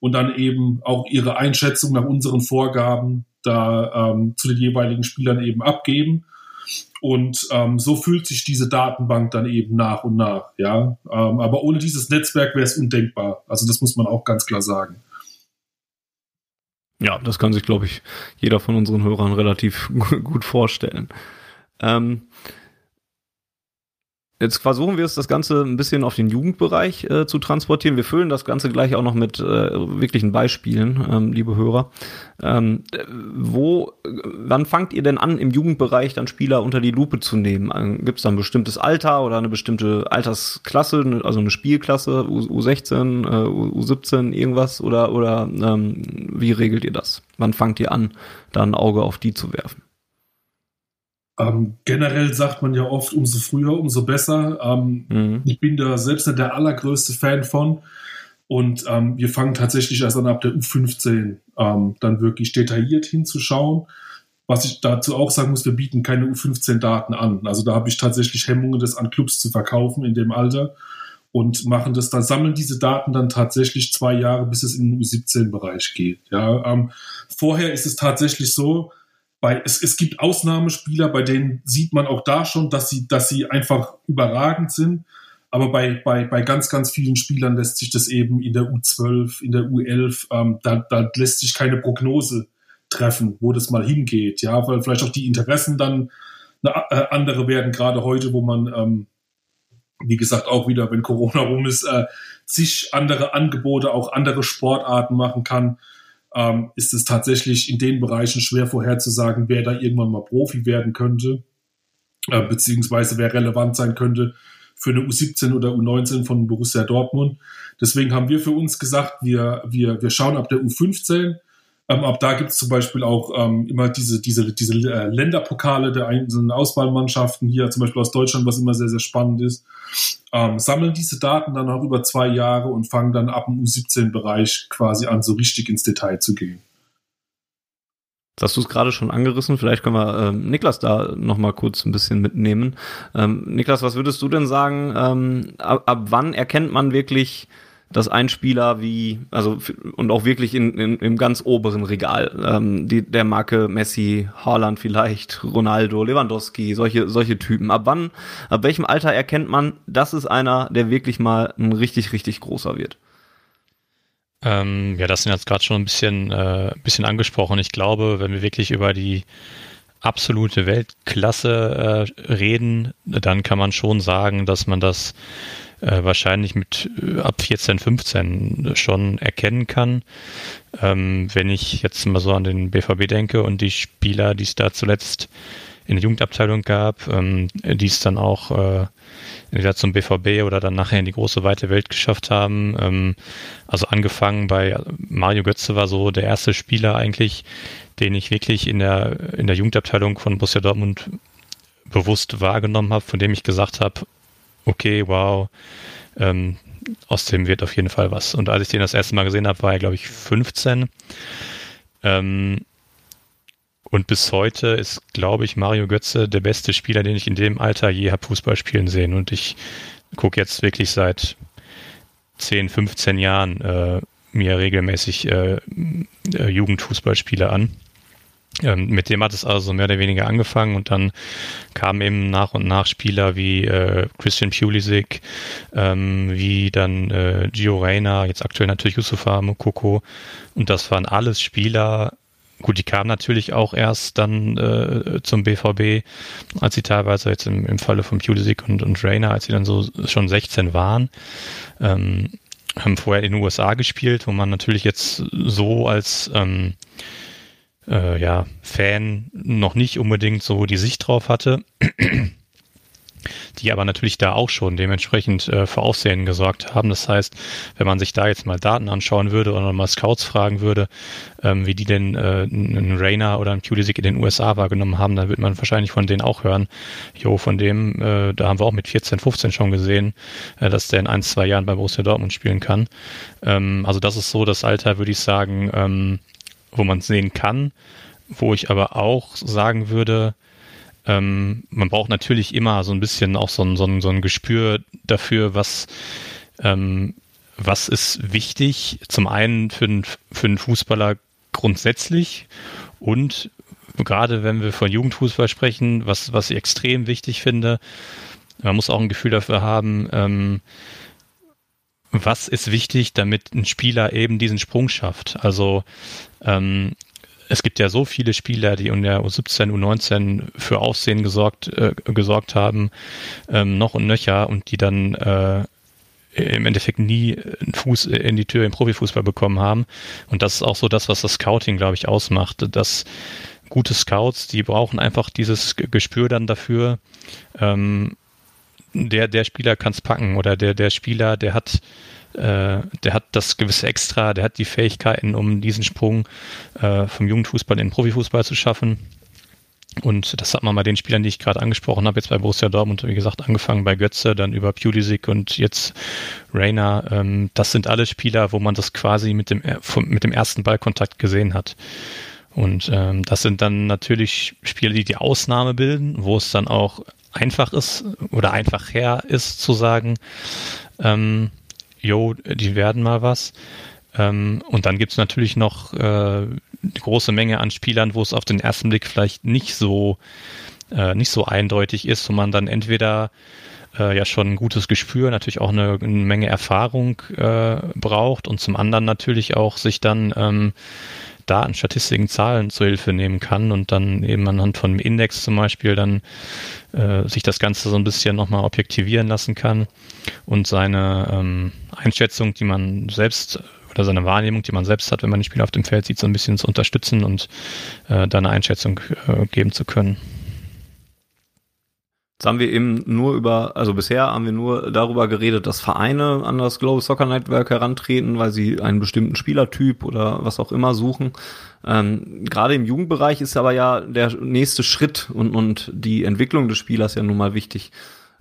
und dann eben auch ihre Einschätzung nach unseren Vorgaben da ähm, zu den jeweiligen Spielern eben abgeben. Und ähm, so fühlt sich diese Datenbank dann eben nach und nach. Ja, ähm, aber ohne dieses Netzwerk wäre es undenkbar. Also das muss man auch ganz klar sagen. Ja, das kann sich, glaube ich, jeder von unseren Hörern relativ gut vorstellen. Ähm, Jetzt versuchen wir es, das Ganze ein bisschen auf den Jugendbereich äh, zu transportieren. Wir füllen das Ganze gleich auch noch mit äh, wirklichen Beispielen, ähm, liebe Hörer. Ähm, wo, wann fangt ihr denn an, im Jugendbereich dann Spieler unter die Lupe zu nehmen? Ähm, Gibt es da ein bestimmtes Alter oder eine bestimmte Altersklasse, also eine Spielklasse, U U16, äh, U17, irgendwas? Oder, oder ähm, wie regelt ihr das? Wann fangt ihr an, da ein Auge auf die zu werfen? Ähm, generell sagt man ja oft, umso früher, umso besser. Ähm, mhm. Ich bin da selbst nicht der allergrößte Fan von. Und ähm, wir fangen tatsächlich erst an ab der U15 ähm, dann wirklich detailliert hinzuschauen. Was ich dazu auch sagen muss, wir bieten keine U15-Daten an. Also da habe ich tatsächlich Hemmungen, das an Clubs zu verkaufen in dem Alter und machen das dann, sammeln diese Daten dann tatsächlich zwei Jahre, bis es in den U17-Bereich geht. Ja, ähm, vorher ist es tatsächlich so, bei, es, es gibt Ausnahmespieler, bei denen sieht man auch da schon, dass sie, dass sie einfach überragend sind. Aber bei, bei, bei ganz, ganz vielen Spielern lässt sich das eben in der U12, in der U11, ähm, da, da lässt sich keine Prognose treffen, wo das mal hingeht. Ja, weil vielleicht auch die Interessen dann eine, äh, andere werden, gerade heute, wo man ähm, wie gesagt, auch wieder, wenn Corona rum ist, äh, zig andere Angebote, auch andere Sportarten machen kann, ähm, ist es tatsächlich in den Bereichen schwer vorherzusagen, wer da irgendwann mal Profi werden könnte, äh, beziehungsweise wer relevant sein könnte für eine U17 oder U19 von Borussia Dortmund. Deswegen haben wir für uns gesagt, wir, wir, wir schauen ab der U15 ähm, ab da gibt es zum Beispiel auch ähm, immer diese, diese, diese äh, Länderpokale der einzelnen Auswahlmannschaften hier, zum Beispiel aus Deutschland, was immer sehr, sehr spannend ist. Ähm, sammeln diese Daten dann auch über zwei Jahre und fangen dann ab dem U17-Bereich quasi an, so richtig ins Detail zu gehen. Jetzt hast du es gerade schon angerissen, vielleicht können wir ähm, Niklas da nochmal kurz ein bisschen mitnehmen. Ähm, Niklas, was würdest du denn sagen, ähm, ab, ab wann erkennt man wirklich dass ein Spieler wie, also und auch wirklich in, in, im ganz oberen Regal, ähm, die, der Marke Messi, Haaland vielleicht, Ronaldo, Lewandowski, solche, solche Typen. Ab wann, ab welchem Alter erkennt man, das ist einer, der wirklich mal ein richtig, richtig großer wird? Ähm, ja, das sind jetzt gerade schon ein bisschen, äh, bisschen angesprochen. Ich glaube, wenn wir wirklich über die absolute Weltklasse äh, reden, dann kann man schon sagen, dass man das äh, wahrscheinlich mit äh, ab 14, 15 schon erkennen kann. Ähm, wenn ich jetzt mal so an den BVB denke und die Spieler, die es da zuletzt in der Jugendabteilung gab, ähm, die es dann auch äh, entweder zum BVB oder dann nachher in die große weite Welt geschafft haben. Ähm, also angefangen bei Mario Götze war so der erste Spieler eigentlich, den ich wirklich in der in der Jugendabteilung von Borussia Dortmund bewusst wahrgenommen habe, von dem ich gesagt habe, okay, wow, ähm, aus dem wird auf jeden Fall was. Und als ich den das erste Mal gesehen habe, war er, glaube ich, 15. Ähm, und bis heute ist, glaube ich, Mario Götze der beste Spieler, den ich in dem Alter je habe Fußball spielen sehen. Und ich gucke jetzt wirklich seit 10, 15 Jahren äh, mir regelmäßig äh, äh, Jugendfußballspiele an. Ähm, mit dem hat es also mehr oder weniger angefangen und dann kamen eben nach und nach Spieler wie äh, Christian Pulisic, ähm, wie dann äh, Gio Reyna, jetzt aktuell natürlich Yusufa Mukoko und das waren alles Spieler, gut, die kamen natürlich auch erst dann äh, zum BVB, als sie teilweise jetzt im, im Falle von Pulisic und, und Reyna, als sie dann so schon 16 waren, ähm, haben vorher in den USA gespielt, wo man natürlich jetzt so als ähm, äh, ja, Fan noch nicht unbedingt so die Sicht drauf hatte, die aber natürlich da auch schon dementsprechend äh, für Aufsehen gesorgt haben. Das heißt, wenn man sich da jetzt mal Daten anschauen würde oder mal Scouts fragen würde, ähm, wie die denn äh, einen Rainer oder einen Pulisic in den USA wahrgenommen haben, dann würde man wahrscheinlich von denen auch hören, jo, von dem, äh, da haben wir auch mit 14, 15 schon gesehen, äh, dass der in ein, zwei Jahren bei Borussia Dortmund spielen kann. Ähm, also das ist so das Alter, würde ich sagen, ähm, wo man es sehen kann, wo ich aber auch sagen würde, ähm, man braucht natürlich immer so ein bisschen auch so ein, so ein, so ein Gespür dafür, was, ähm, was ist wichtig, zum einen für, den, für einen Fußballer grundsätzlich und gerade wenn wir von Jugendfußball sprechen, was, was ich extrem wichtig finde, man muss auch ein Gefühl dafür haben, ähm, was ist wichtig, damit ein Spieler eben diesen Sprung schafft. Also ähm, es gibt ja so viele Spieler, die in der U17, U19 für Aufsehen gesorgt, äh, gesorgt haben, ähm, noch und nöcher und die dann äh, im Endeffekt nie einen Fuß in die Tür im Profifußball bekommen haben. Und das ist auch so das, was das Scouting, glaube ich, ausmacht. Dass gute Scouts, die brauchen einfach dieses Gespür dann dafür, ähm, der, der Spieler kann es packen oder der, der Spieler, der hat, äh, der hat das gewisse Extra, der hat die Fähigkeiten, um diesen Sprung äh, vom Jugendfußball in den Profifußball zu schaffen. Und das hat man bei den Spielern, die ich gerade angesprochen habe, jetzt bei Borussia Dortmund, wie gesagt, angefangen bei Götze, dann über Pulisic und jetzt Rainer. Ähm, das sind alle Spieler, wo man das quasi mit dem, mit dem ersten Ballkontakt gesehen hat. Und ähm, das sind dann natürlich Spiele, die die Ausnahme bilden, wo es dann auch einfach ist oder einfach her ist zu sagen, ähm, jo, die werden mal was. Ähm, und dann gibt's natürlich noch äh, eine große Menge an Spielern, wo es auf den ersten Blick vielleicht nicht so äh, nicht so eindeutig ist, wo man dann entweder äh, ja schon ein gutes Gespür, natürlich auch eine, eine Menge Erfahrung äh, braucht und zum anderen natürlich auch sich dann ähm, Daten, Statistiken, Zahlen zur Hilfe nehmen kann und dann eben anhand von einem Index zum Beispiel dann äh, sich das Ganze so ein bisschen nochmal objektivieren lassen kann und seine ähm, Einschätzung, die man selbst oder seine Wahrnehmung, die man selbst hat, wenn man die Spieler auf dem Feld sieht, so ein bisschen zu unterstützen und äh, da eine Einschätzung äh, geben zu können. Jetzt haben wir eben nur über, also bisher haben wir nur darüber geredet, dass Vereine an das Global Soccer Network herantreten, weil sie einen bestimmten Spielertyp oder was auch immer suchen. Ähm, Gerade im Jugendbereich ist aber ja der nächste Schritt und, und die Entwicklung des Spielers ja nun mal wichtig.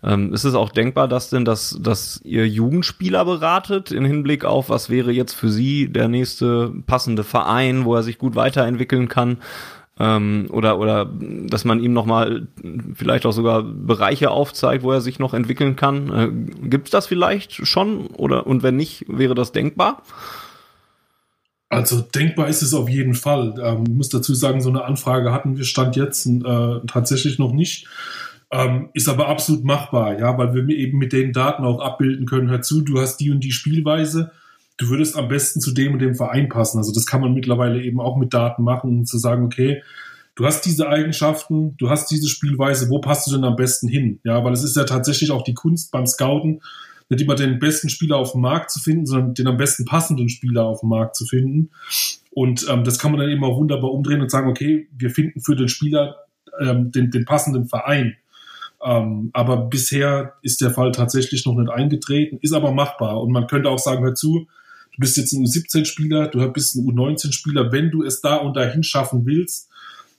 Ähm, ist es auch denkbar, dass denn, dass, dass ihr Jugendspieler beratet in Hinblick auf, was wäre jetzt für sie der nächste passende Verein, wo er sich gut weiterentwickeln kann? Ähm, oder, oder dass man ihm nochmal vielleicht auch sogar Bereiche aufzeigt, wo er sich noch entwickeln kann. Äh, Gibt es das vielleicht schon? Oder und wenn nicht, wäre das denkbar? Also denkbar ist es auf jeden Fall. Ähm, ich muss dazu sagen, so eine Anfrage hatten wir Stand jetzt äh, tatsächlich noch nicht. Ähm, ist aber absolut machbar, ja, weil wir eben mit den Daten auch abbilden können, hör zu, du hast die und die Spielweise, du würdest am besten zu dem und dem Verein passen. Also das kann man mittlerweile eben auch mit Daten machen, um zu sagen, okay, du hast diese Eigenschaften, du hast diese Spielweise, wo passt du denn am besten hin? Ja, weil es ist ja tatsächlich auch die Kunst beim Scouten, nicht immer den besten Spieler auf dem Markt zu finden, sondern den am besten passenden Spieler auf dem Markt zu finden. Und ähm, das kann man dann eben auch wunderbar umdrehen und sagen, okay, wir finden für den Spieler ähm, den, den passenden Verein. Ähm, aber bisher ist der Fall tatsächlich noch nicht eingetreten, ist aber machbar. Und man könnte auch sagen, hör zu, du bist jetzt ein U17-Spieler, du bist ein U19-Spieler, wenn du es da und dahin schaffen willst,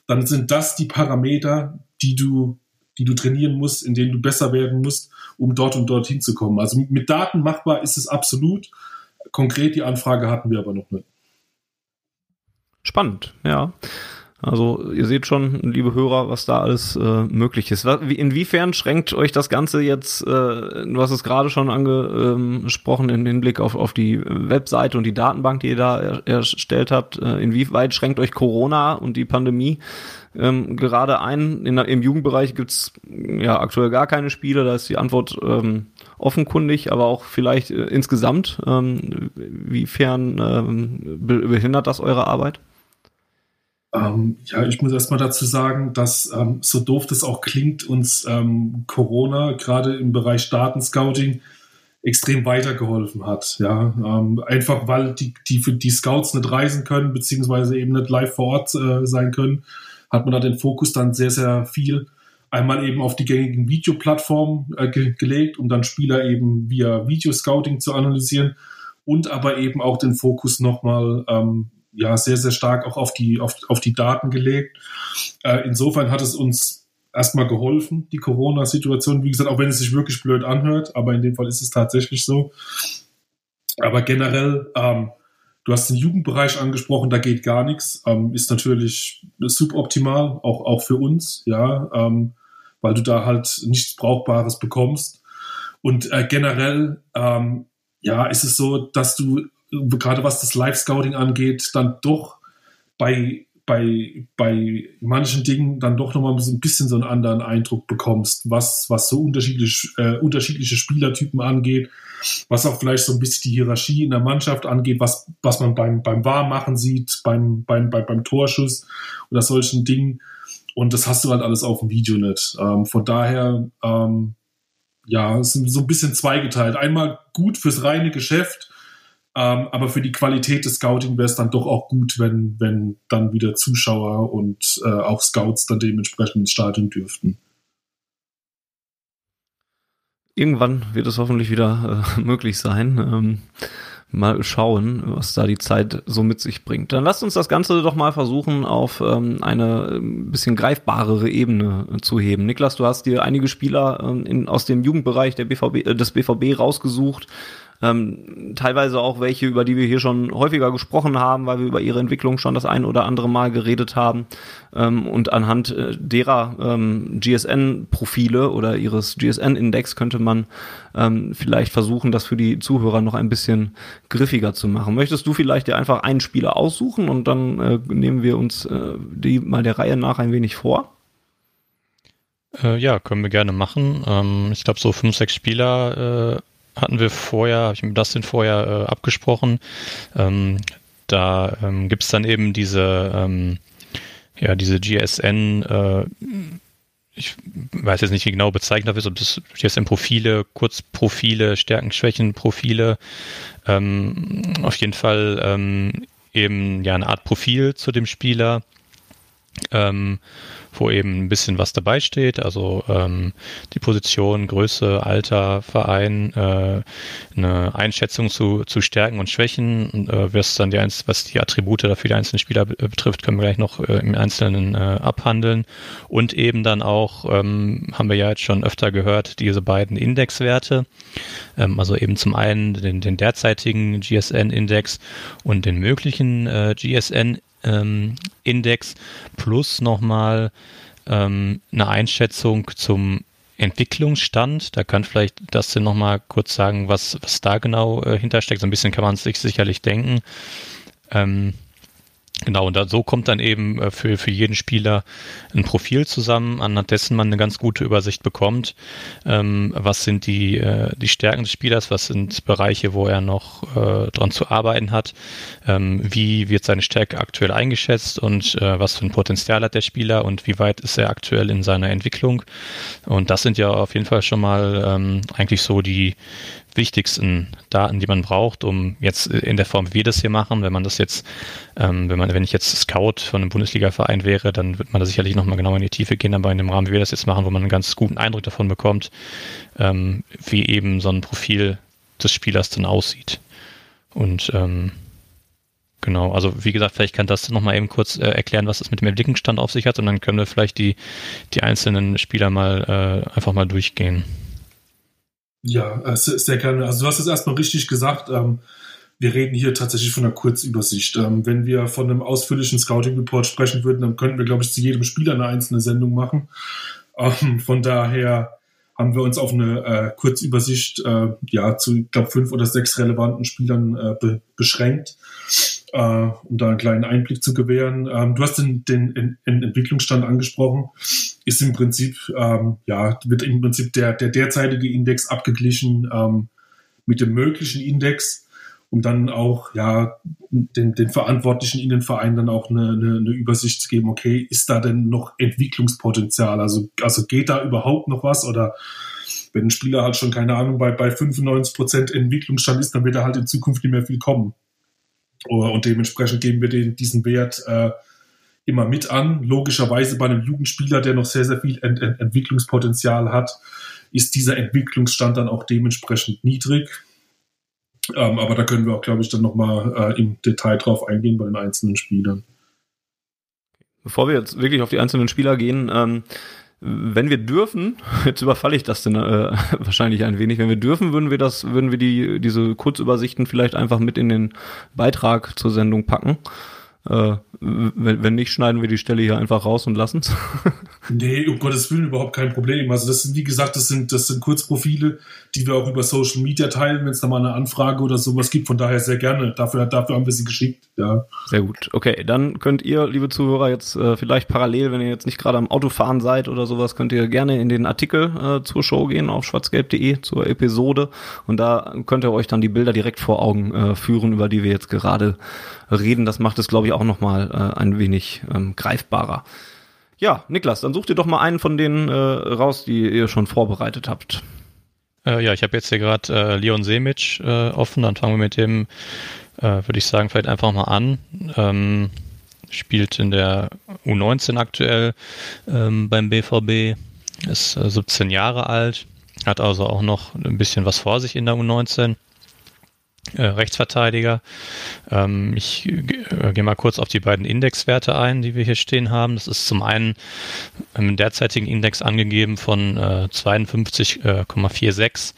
dann sind das die Parameter, die du, die du trainieren musst, in denen du besser werden musst, um dort und dort hinzukommen. Also mit Daten machbar ist es absolut. Konkret die Anfrage hatten wir aber noch nicht. Spannend, ja. Also ihr seht schon, liebe Hörer, was da alles äh, möglich ist. Inwiefern schränkt euch das Ganze jetzt, äh, du hast es gerade schon angesprochen, in Hinblick auf, auf die Webseite und die Datenbank, die ihr da er, erstellt habt, äh, inwieweit schränkt euch Corona und die Pandemie ähm, gerade ein? In, Im Jugendbereich gibt's ja aktuell gar keine Spiele, da ist die Antwort ähm, offenkundig, aber auch vielleicht äh, insgesamt. Ähm, wiefern ähm, behindert das eure Arbeit? Ähm, ja, ich muss erstmal dazu sagen, dass ähm, so doof das auch klingt, uns ähm, Corona gerade im Bereich Datenscouting extrem weitergeholfen hat. Ja, ähm, einfach weil die, die, für die Scouts nicht reisen können, beziehungsweise eben nicht live vor Ort äh, sein können, hat man da den Fokus dann sehr, sehr viel einmal eben auf die gängigen Videoplattformen äh, ge gelegt, um dann Spieler eben via Videoscouting zu analysieren und aber eben auch den Fokus nochmal ähm, ja sehr, sehr stark auch auf die, auf, auf die Daten gelegt. Äh, insofern hat es uns erstmal geholfen, die Corona-Situation. Wie gesagt, auch wenn es sich wirklich blöd anhört, aber in dem Fall ist es tatsächlich so. Aber generell, ähm, du hast den Jugendbereich angesprochen, da geht gar nichts. Ähm, ist natürlich suboptimal, auch, auch für uns, ja, ähm, weil du da halt nichts Brauchbares bekommst. Und äh, generell, ähm, ja, ist es so, dass du gerade was das Live-Scouting angeht, dann doch bei, bei, bei manchen Dingen dann doch nochmal ein bisschen so einen anderen Eindruck bekommst, was, was so unterschiedliche, äh, unterschiedliche Spielertypen angeht, was auch vielleicht so ein bisschen die Hierarchie in der Mannschaft angeht, was, was man beim, beim Warmmachen sieht, beim, beim, beim, beim Torschuss oder solchen Dingen. Und das hast du halt alles auf dem Video nicht. Ähm, von daher, ähm, ja, es sind so ein bisschen zweigeteilt. Einmal gut fürs reine Geschäft, ähm, aber für die Qualität des Scouting wäre es dann doch auch gut, wenn, wenn dann wieder Zuschauer und äh, auch Scouts dann dementsprechend ins Stadion dürften. Irgendwann wird es hoffentlich wieder äh, möglich sein. Ähm, mal schauen, was da die Zeit so mit sich bringt. Dann lasst uns das Ganze doch mal versuchen, auf ähm, eine ein bisschen greifbarere Ebene äh, zu heben. Niklas, du hast dir einige Spieler ähm, in, aus dem Jugendbereich der BVB, äh, des BVB rausgesucht, ähm, teilweise auch welche, über die wir hier schon häufiger gesprochen haben, weil wir über ihre Entwicklung schon das ein oder andere Mal geredet haben. Ähm, und anhand äh, derer ähm, GSN-Profile oder ihres GSN-Index könnte man ähm, vielleicht versuchen, das für die Zuhörer noch ein bisschen griffiger zu machen. Möchtest du vielleicht dir einfach einen Spieler aussuchen und dann äh, nehmen wir uns äh, die mal der Reihe nach ein wenig vor? Äh, ja, können wir gerne machen. Ähm, ich glaube, so fünf, sechs Spieler äh, hatten wir vorher, habe ich mit Dustin vorher äh, abgesprochen. Ähm, da ähm, gibt es dann eben diese, ähm, ja, diese GSN, äh, ich weiß jetzt nicht, wie genau bezeichnet ist, ob das GSM-Profile, Kurzprofile, Stärken, Schwächen, Profile, ähm, auf jeden Fall ähm, eben ja eine Art Profil zu dem Spieler. Wo eben ein bisschen was dabei steht, also ähm, die Position, Größe, Alter, Verein, äh, eine Einschätzung zu, zu Stärken und Schwächen, äh, was dann die was die Attribute dafür die einzelnen Spieler betrifft, können wir gleich noch äh, im Einzelnen äh, abhandeln. Und eben dann auch, ähm, haben wir ja jetzt schon öfter gehört, diese beiden Indexwerte, ähm, also eben zum einen den, den derzeitigen GSN-Index und den möglichen äh, GSN ähm, Index plus nochmal ähm, eine Einschätzung zum Entwicklungsstand. Da kann vielleicht das denn nochmal kurz sagen, was, was da genau äh, hintersteckt. So ein bisschen kann man sich sicherlich denken. Ähm, Genau, und da, so kommt dann eben äh, für, für jeden Spieler ein Profil zusammen, anhand dessen man eine ganz gute Übersicht bekommt. Ähm, was sind die, äh, die Stärken des Spielers, was sind Bereiche, wo er noch äh, dran zu arbeiten hat, ähm, wie wird seine Stärke aktuell eingeschätzt und äh, was für ein Potenzial hat der Spieler und wie weit ist er aktuell in seiner Entwicklung. Und das sind ja auf jeden Fall schon mal ähm, eigentlich so die, wichtigsten Daten, die man braucht, um jetzt in der Form, wie wir das hier machen, wenn man das jetzt, ähm, wenn man, wenn ich jetzt Scout von einem Bundesliga-Verein wäre, dann wird man da sicherlich nochmal genauer in die Tiefe gehen, aber in dem Rahmen, wie wir das jetzt machen, wo man einen ganz guten Eindruck davon bekommt, ähm, wie eben so ein Profil des Spielers dann aussieht. Und ähm, genau, also wie gesagt, vielleicht kann das nochmal eben kurz äh, erklären, was das mit dem Entwicklungsstand auf sich hat und dann können wir vielleicht die, die einzelnen Spieler mal äh, einfach mal durchgehen. Ja, äh, sehr gerne. Also du hast es erstmal richtig gesagt. Ähm, wir reden hier tatsächlich von einer Kurzübersicht. Ähm, wenn wir von einem ausführlichen Scouting-Report sprechen würden, dann könnten wir, glaube ich, zu jedem Spieler eine einzelne Sendung machen. Ähm, von daher haben wir uns auf eine äh, Kurzübersicht äh, ja zu, ich glaube, fünf oder sechs relevanten Spielern be beschränkt äh, um da einen kleinen Einblick zu gewähren. Ähm, du hast den, den, den Entwicklungsstand angesprochen. Ist im Prinzip, ähm, ja, wird im Prinzip der, der derzeitige Index abgeglichen ähm, mit dem möglichen Index, um dann auch, ja, den, den Verantwortlichen in den Vereinen dann auch eine, eine, eine Übersicht zu geben, okay, ist da denn noch Entwicklungspotenzial? Also, also geht da überhaupt noch was oder wenn ein Spieler halt schon, keine Ahnung, bei, bei 95 Prozent Entwicklungsstand ist, dann wird er halt in Zukunft nicht mehr viel kommen. Und dementsprechend geben wir den, diesen Wert äh, immer mit an. Logischerweise bei einem Jugendspieler, der noch sehr, sehr viel Ent Ent Entwicklungspotenzial hat, ist dieser Entwicklungsstand dann auch dementsprechend niedrig. Ähm, aber da können wir auch, glaube ich, dann nochmal äh, im Detail drauf eingehen bei den einzelnen Spielern. Bevor wir jetzt wirklich auf die einzelnen Spieler gehen, ähm, wenn wir dürfen, jetzt überfalle ich das denn äh, wahrscheinlich ein wenig, wenn wir dürfen, würden wir das, würden wir die, diese Kurzübersichten vielleicht einfach mit in den Beitrag zur Sendung packen. Äh, wenn, wenn nicht, schneiden wir die Stelle hier einfach raus und lassen es. nee, um Gottes Willen überhaupt kein Problem. Also das sind, wie gesagt, das sind, das sind Kurzprofile, die wir auch über Social Media teilen, wenn es da mal eine Anfrage oder sowas gibt. Von daher sehr gerne. Dafür, dafür haben wir sie geschickt. Ja. Sehr gut. Okay, dann könnt ihr, liebe Zuhörer, jetzt äh, vielleicht parallel, wenn ihr jetzt nicht gerade am Autofahren seid oder sowas, könnt ihr gerne in den Artikel äh, zur Show gehen auf schwarzgelb.de zur Episode und da könnt ihr euch dann die Bilder direkt vor Augen äh, führen, über die wir jetzt gerade reden. Das macht es, glaube ich, auch nochmal äh, ein wenig ähm, greifbarer. Ja, Niklas, dann sucht ihr doch mal einen von denen äh, raus, die ihr schon vorbereitet habt. Äh, ja, ich habe jetzt hier gerade äh, Leon Semic äh, offen. Dann fangen wir mit dem, äh, würde ich sagen, vielleicht einfach mal an. Ähm, spielt in der U19 aktuell ähm, beim BVB, ist 17 äh, Jahre alt, hat also auch noch ein bisschen was vor sich in der U19 äh, Rechtsverteidiger. Ähm, ich äh, gehe mal kurz auf die beiden Indexwerte ein, die wir hier stehen haben. Das ist zum einen im derzeitigen Index angegeben von äh, 52,46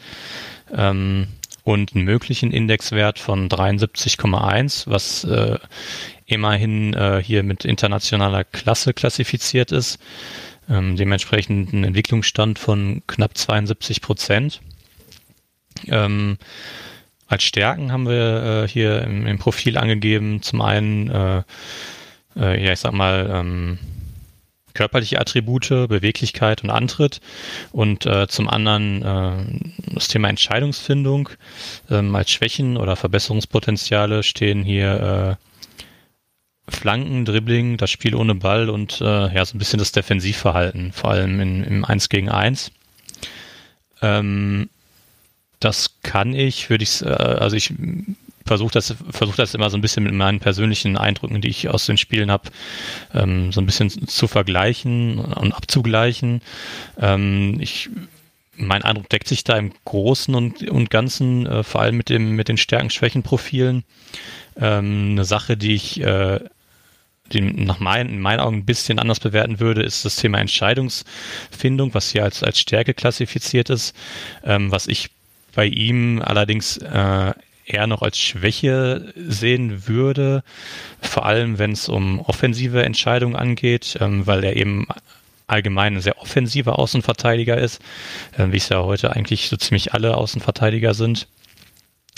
ähm, und einen möglichen Indexwert von 73,1, was äh, immerhin äh, hier mit internationaler Klasse klassifiziert ist. Ähm, dementsprechend ein Entwicklungsstand von knapp 72 Prozent. Ähm, als Stärken haben wir äh, hier im, im, Profil angegeben, zum einen, äh, äh, ja, ich sag mal, ähm, körperliche Attribute, Beweglichkeit und Antritt und äh, zum anderen äh, das Thema Entscheidungsfindung. Ähm, als Schwächen oder Verbesserungspotenziale stehen hier Flanken, Dribbling, das Spiel ohne Ball und äh, ja, so ein bisschen das Defensivverhalten, vor allem in, im 1 gegen 1. Ähm, das kann ich, würde ich, äh, also ich versuche das, versuch das immer so ein bisschen mit meinen persönlichen Eindrücken, die ich aus den Spielen habe, ähm, so ein bisschen zu vergleichen und abzugleichen. Ähm, ich mein Eindruck deckt sich da im Großen und, und Ganzen, äh, vor allem mit dem mit den Stärken-Schwächen-Profilen. Ähm, eine Sache, die ich äh, die nach mein, in meinen Augen ein bisschen anders bewerten würde, ist das Thema Entscheidungsfindung, was hier als, als Stärke klassifiziert ist, ähm, was ich bei ihm allerdings äh, eher noch als Schwäche sehen würde, vor allem wenn es um offensive Entscheidungen angeht, ähm, weil er eben allgemein ein sehr offensiver Außenverteidiger ist, äh, wie es ja heute eigentlich so ziemlich alle Außenverteidiger sind.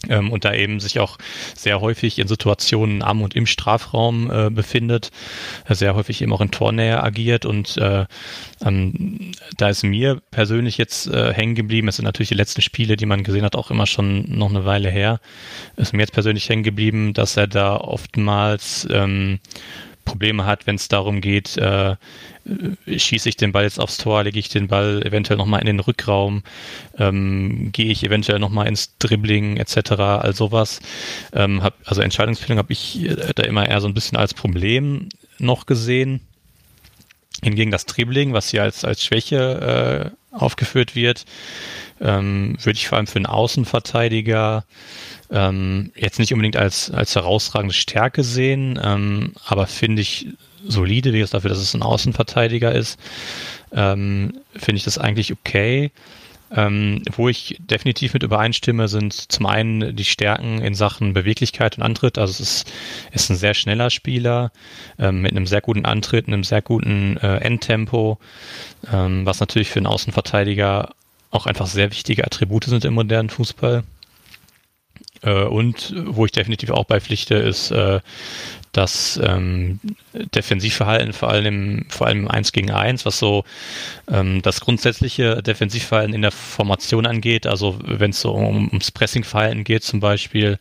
Ähm, und da eben sich auch sehr häufig in Situationen am und im Strafraum äh, befindet, sehr häufig eben auch in Tornähe agiert. Und äh, ähm, da ist mir persönlich jetzt äh, hängen geblieben, es sind natürlich die letzten Spiele, die man gesehen hat, auch immer schon noch eine Weile her, ist mir jetzt persönlich hängen geblieben, dass er da oftmals ähm, Probleme hat, wenn es darum geht, äh, schieße ich den Ball jetzt aufs Tor, lege ich den Ball eventuell nochmal in den Rückraum, ähm, gehe ich eventuell nochmal ins Dribbling etc., all sowas. Ähm, hab, also Entscheidungsfindung habe ich äh, da immer eher so ein bisschen als Problem noch gesehen. Hingegen das Dribbling, was hier als, als Schwäche äh, aufgeführt wird, ähm, würde ich vor allem für einen Außenverteidiger ähm, jetzt nicht unbedingt als, als herausragende Stärke sehen, ähm, aber finde ich solide, wie es dafür, dass es ein Außenverteidiger ist, ähm, finde ich das eigentlich okay. Ähm, wo ich definitiv mit übereinstimme, sind zum einen die Stärken in Sachen Beweglichkeit und Antritt. Also es ist, ist ein sehr schneller Spieler ähm, mit einem sehr guten Antritt, einem sehr guten äh, Endtempo, ähm, was natürlich für einen Außenverteidiger auch einfach sehr wichtige Attribute sind im modernen Fußball. Äh, und wo ich definitiv auch beipflichte, ist äh, das ähm, Defensivverhalten, vor allem, im, vor allem im 1 gegen 1, was so ähm, das grundsätzliche Defensivverhalten in der Formation angeht, also wenn es so um, ums Pressingverhalten geht zum Beispiel,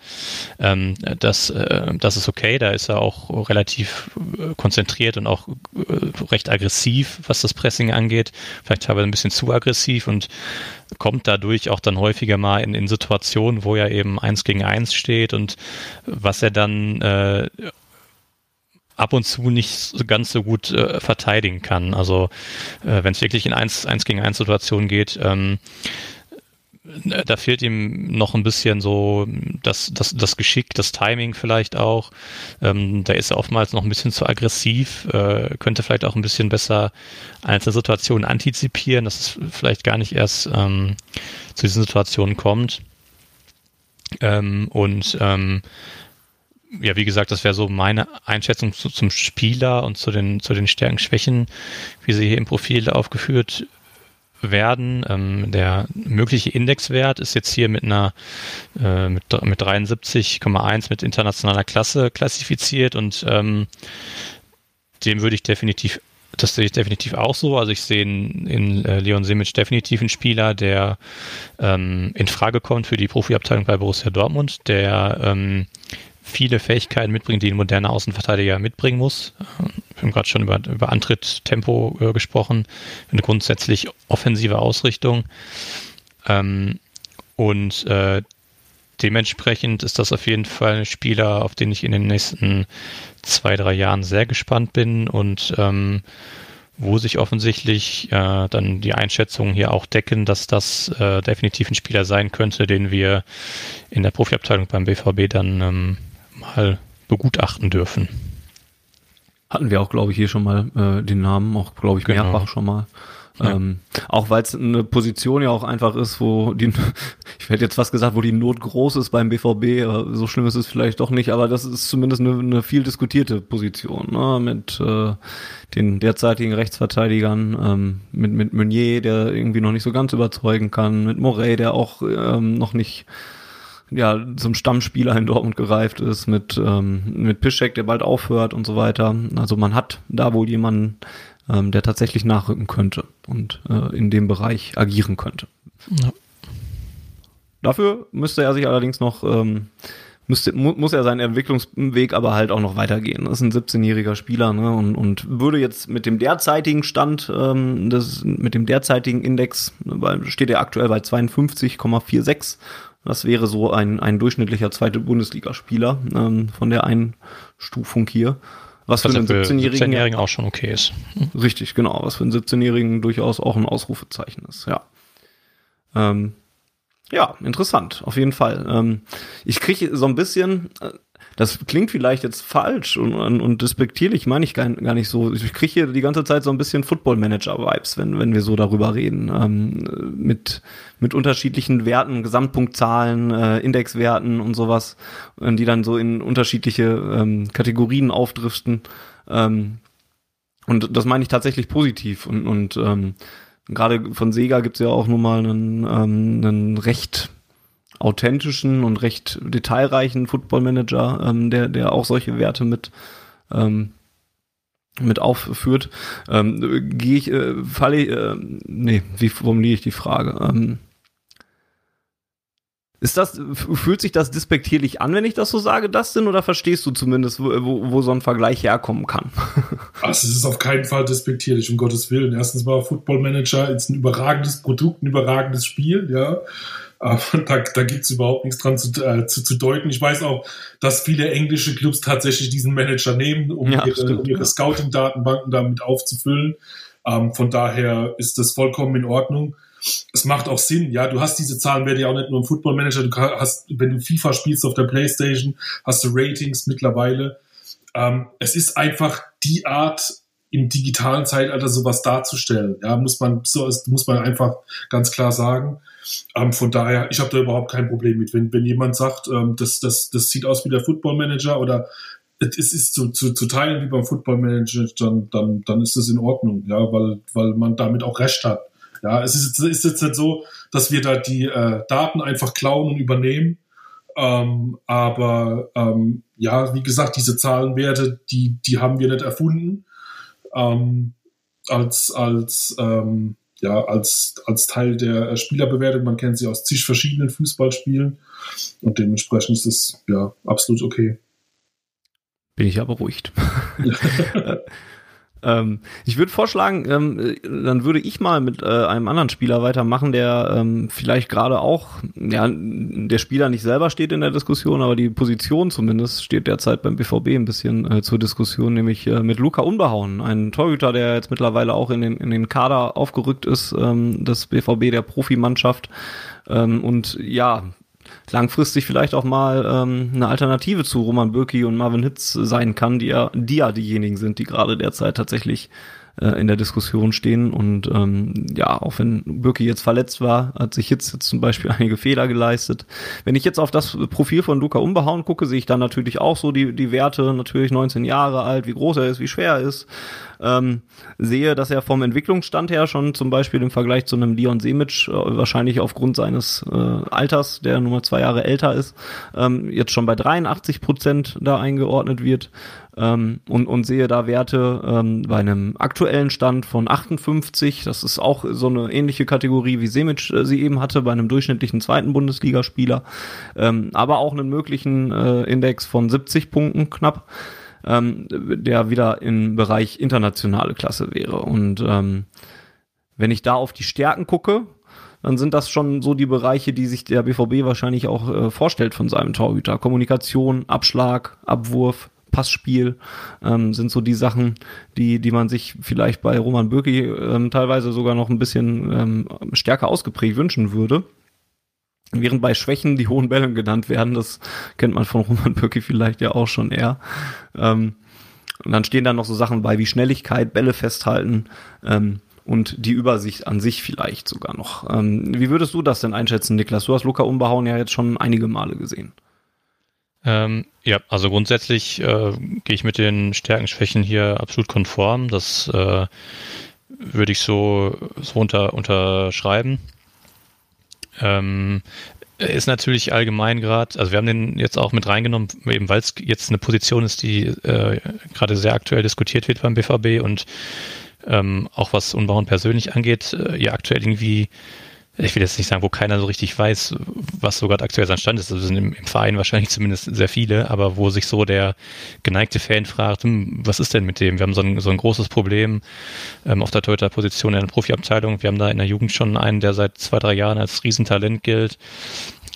ähm, das, äh, das ist okay, da ist er auch relativ äh, konzentriert und auch äh, recht aggressiv, was das Pressing angeht, vielleicht teilweise ein bisschen zu aggressiv und kommt dadurch auch dann häufiger mal in, in Situationen, wo er eben eins gegen eins steht und was er dann äh, ab und zu nicht ganz so gut äh, verteidigen kann. Also äh, wenn es wirklich in eins, eins gegen eins Situationen geht, ähm, äh, da fehlt ihm noch ein bisschen so das, das, das Geschick, das Timing vielleicht auch. Ähm, da ist er oftmals noch ein bisschen zu aggressiv, äh, könnte vielleicht auch ein bisschen besser einzelne Situationen antizipieren, dass es vielleicht gar nicht erst ähm, zu diesen Situationen kommt. Ähm, und ähm, ja, wie gesagt, das wäre so meine Einschätzung zu, zum Spieler und zu den, zu den Stärken, Schwächen, wie sie hier im Profil aufgeführt werden. Ähm, der mögliche Indexwert ist jetzt hier mit einer äh, mit, mit 73,1 mit internationaler Klasse klassifiziert und ähm, dem würde ich definitiv das sehe ich definitiv auch so. Also ich sehe in, in äh, Leon Simic definitiv einen Spieler, der ähm, in Frage kommt für die Profiabteilung bei Borussia Dortmund, der ähm, viele Fähigkeiten mitbringt, die ein moderner Außenverteidiger mitbringen muss. Wir haben gerade schon über, über Antritt, Tempo äh, gesprochen, eine grundsätzlich offensive Ausrichtung. Ähm, und äh, dementsprechend ist das auf jeden Fall ein Spieler, auf den ich in den nächsten zwei, drei Jahren sehr gespannt bin und ähm, wo sich offensichtlich äh, dann die Einschätzungen hier auch decken, dass das äh, definitiv ein Spieler sein könnte, den wir in der Profiabteilung beim BVB dann ähm, mal begutachten dürfen. Hatten wir auch, glaube ich, hier schon mal äh, den Namen, auch, glaube ich, genau. mehrfach schon mal. Ja. Ähm, auch weil es eine Position ja auch einfach ist, wo die, ich hätte jetzt fast gesagt, wo die Not groß ist beim BVB, so schlimm ist es vielleicht doch nicht, aber das ist zumindest eine, eine viel diskutierte Position, ne? mit äh, den derzeitigen Rechtsverteidigern, ähm, mit, mit Meunier, der irgendwie noch nicht so ganz überzeugen kann, mit Morey, der auch ähm, noch nicht ja zum Stammspieler in Dortmund gereift ist, mit, ähm, mit Piszek, der bald aufhört und so weiter. Also man hat da wohl jemanden, ähm, der tatsächlich nachrücken könnte und äh, in dem Bereich agieren könnte. Ja. Dafür müsste er sich allerdings noch ähm, müsste, mu muss er seinen Entwicklungsweg aber halt auch noch weitergehen. Das ist ein 17-jähriger Spieler ne? und, und würde jetzt mit dem derzeitigen Stand, ähm, das, mit dem derzeitigen Index, steht er aktuell bei 52,46. Das wäre so ein, ein durchschnittlicher zweite Bundesligaspieler ähm, von der Einstufung hier. Was, was für einen 17-Jährigen 17 auch schon okay ist. Richtig, genau. Was für einen 17-Jährigen durchaus auch ein Ausrufezeichen ist, ja. Ähm, ja, interessant, auf jeden Fall. Ähm, ich kriege so ein bisschen, äh, das klingt vielleicht jetzt falsch und, und, und despektierlich, meine ich gar, gar nicht so. Ich kriege hier die ganze Zeit so ein bisschen Football-Manager-Vibes, wenn, wenn wir so darüber reden. Ähm, mit, mit unterschiedlichen Werten, Gesamtpunktzahlen, äh, Indexwerten und sowas, äh, die dann so in unterschiedliche ähm, Kategorien aufdriften. Ähm, und das meine ich tatsächlich positiv und, und ähm, gerade von Sega gibt's ja auch nun mal einen, ähm, einen recht authentischen und recht detailreichen Football Manager, ähm, der, der auch solche Werte mit, ähm, mit aufführt. Ähm, Gehe ich, äh, falle ich, äh, nee, wie formuliere ich die Frage? Ähm, ist das, fühlt sich das despektierlich an, wenn ich das so sage, Dustin, oder verstehst du zumindest, wo, wo, wo so ein Vergleich herkommen kann? Also es ist auf keinen Fall despektierlich, um Gottes Willen. Erstens mal Football Manager ist ein überragendes Produkt, ein überragendes Spiel, ja. Aber da, da gibt überhaupt nichts dran zu, äh, zu, zu deuten. Ich weiß auch, dass viele englische Clubs tatsächlich diesen Manager nehmen, um ja, ihre, um ihre Scouting-Datenbanken damit aufzufüllen. Ähm, von daher ist das vollkommen in Ordnung es macht auch Sinn. Ja, du hast diese Zahlen, werden ja auch nicht nur im Football Manager. Du hast, wenn du FIFA spielst auf der Playstation, hast du Ratings mittlerweile. Ähm, es ist einfach die Art, im digitalen Zeitalter sowas darzustellen. Ja, muss man, so muss man einfach ganz klar sagen. Ähm, von daher, ich habe da überhaupt kein Problem mit. Wenn, wenn jemand sagt, ähm, das, das, das sieht aus wie der Football Manager oder es ist zu, zu, zu teilen wie beim Football Manager, dann, dann, dann ist das in Ordnung, ja, weil, weil man damit auch recht hat. Ja, es ist, ist jetzt nicht so, dass wir da die äh, Daten einfach klauen und übernehmen. Ähm, aber ähm, ja, wie gesagt, diese Zahlenwerte, die, die haben wir nicht erfunden. Ähm, als, als, ähm, ja, als, als Teil der Spielerbewertung. Man kennt sie aus zig verschiedenen Fußballspielen. Und dementsprechend ist es ja absolut okay. Bin ich ja beruhigt. Ähm, ich würde vorschlagen, ähm, dann würde ich mal mit äh, einem anderen Spieler weitermachen, der ähm, vielleicht gerade auch, ja, der Spieler nicht selber steht in der Diskussion, aber die Position zumindest steht derzeit beim BVB ein bisschen äh, zur Diskussion, nämlich äh, mit Luca Unbehauen, ein Torhüter, der jetzt mittlerweile auch in den, in den Kader aufgerückt ist, ähm, des BVB, der Profimannschaft. Ähm, und ja, langfristig vielleicht auch mal ähm, eine Alternative zu Roman Bürki und Marvin Hitz sein kann, die ja, die ja diejenigen sind, die gerade derzeit tatsächlich äh, in der Diskussion stehen. Und ähm, ja, auch wenn Birki jetzt verletzt war, hat sich jetzt, jetzt zum Beispiel einige Fehler geleistet. Wenn ich jetzt auf das Profil von Luca Unbehauen gucke, sehe ich dann natürlich auch so die, die Werte, natürlich 19 Jahre alt, wie groß er ist, wie schwer er ist. Ähm, sehe, dass er vom Entwicklungsstand her schon zum Beispiel im Vergleich zu einem Leon Semic, äh, wahrscheinlich aufgrund seines äh, Alters, der nur mal zwei Jahre älter ist, ähm, jetzt schon bei 83 Prozent da eingeordnet wird. Ähm, und, und sehe da Werte ähm, bei einem aktuellen Stand von 58. Das ist auch so eine ähnliche Kategorie, wie Semic äh, sie eben hatte, bei einem durchschnittlichen zweiten Bundesligaspieler, ähm, aber auch einen möglichen äh, Index von 70 Punkten knapp, ähm, der wieder im Bereich internationale Klasse wäre. Und ähm, wenn ich da auf die Stärken gucke, dann sind das schon so die Bereiche, die sich der BVB wahrscheinlich auch äh, vorstellt von seinem Torhüter. Kommunikation, Abschlag, Abwurf, Passspiel ähm, sind so die Sachen, die, die man sich vielleicht bei Roman Bürki ähm, teilweise sogar noch ein bisschen ähm, stärker ausgeprägt wünschen würde. Während bei Schwächen die hohen Bälle genannt werden, das kennt man von Roman Bürki vielleicht ja auch schon eher. Ähm, und dann stehen da noch so Sachen bei wie Schnelligkeit, Bälle festhalten ähm, und die Übersicht an sich vielleicht sogar noch. Ähm, wie würdest du das denn einschätzen, Niklas? Du hast Luca Umbehauen ja jetzt schon einige Male gesehen. Ähm, ja, also grundsätzlich äh, gehe ich mit den Stärken-Schwächen hier absolut konform. Das äh, würde ich so, so unter, unterschreiben. Ähm, ist natürlich allgemein gerade, also wir haben den jetzt auch mit reingenommen, eben weil es jetzt eine Position ist, die äh, gerade sehr aktuell diskutiert wird beim BVB und ähm, auch was Unbauen persönlich angeht, äh, ja aktuell irgendwie ich will jetzt nicht sagen, wo keiner so richtig weiß, was so gerade aktuell sein Stand ist. Also sind im, im, Verein wahrscheinlich zumindest sehr viele, aber wo sich so der geneigte Fan fragt, hm, was ist denn mit dem? Wir haben so ein, so ein großes Problem ähm, auf der Torhüter-Position in der Profiabteilung. Wir haben da in der Jugend schon einen, der seit zwei, drei Jahren als Riesentalent gilt.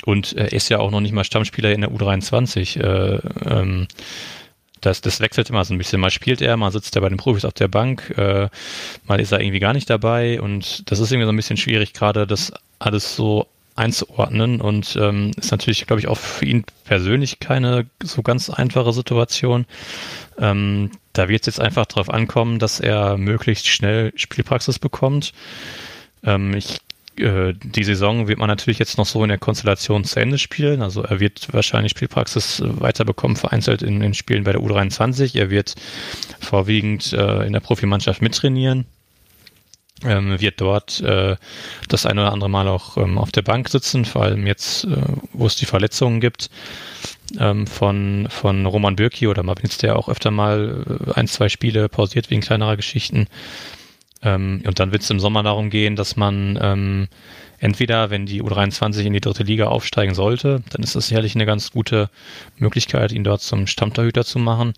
Und er ist ja auch noch nicht mal Stammspieler in der U23. Äh, ähm, das, das wechselt immer so ein bisschen. Mal spielt er, mal sitzt er bei den Profis auf der Bank, äh, mal ist er irgendwie gar nicht dabei und das ist irgendwie so ein bisschen schwierig, gerade das alles so einzuordnen und ähm, ist natürlich, glaube ich, auch für ihn persönlich keine so ganz einfache Situation. Ähm, da wird es jetzt einfach darauf ankommen, dass er möglichst schnell Spielpraxis bekommt. Ähm, ich äh, die Saison wird man natürlich jetzt noch so in der Konstellation zu Ende spielen. Also er wird wahrscheinlich Spielpraxis weiterbekommen, vereinzelt in den Spielen bei der U23. Er wird vorwiegend äh, in der Profimannschaft mittrainieren. Ähm, wird dort äh, das eine oder andere Mal auch ähm, auf der Bank sitzen, vor allem jetzt, äh, wo es die Verletzungen gibt ähm, von, von Roman Bürki oder Marvin der auch öfter mal äh, ein, zwei Spiele pausiert wegen kleinerer Geschichten. Ähm, und dann wird es im Sommer darum gehen, dass man ähm, entweder, wenn die U23 in die dritte Liga aufsteigen sollte, dann ist das sicherlich eine ganz gute Möglichkeit, ihn dort zum Stammtorhüter zu machen,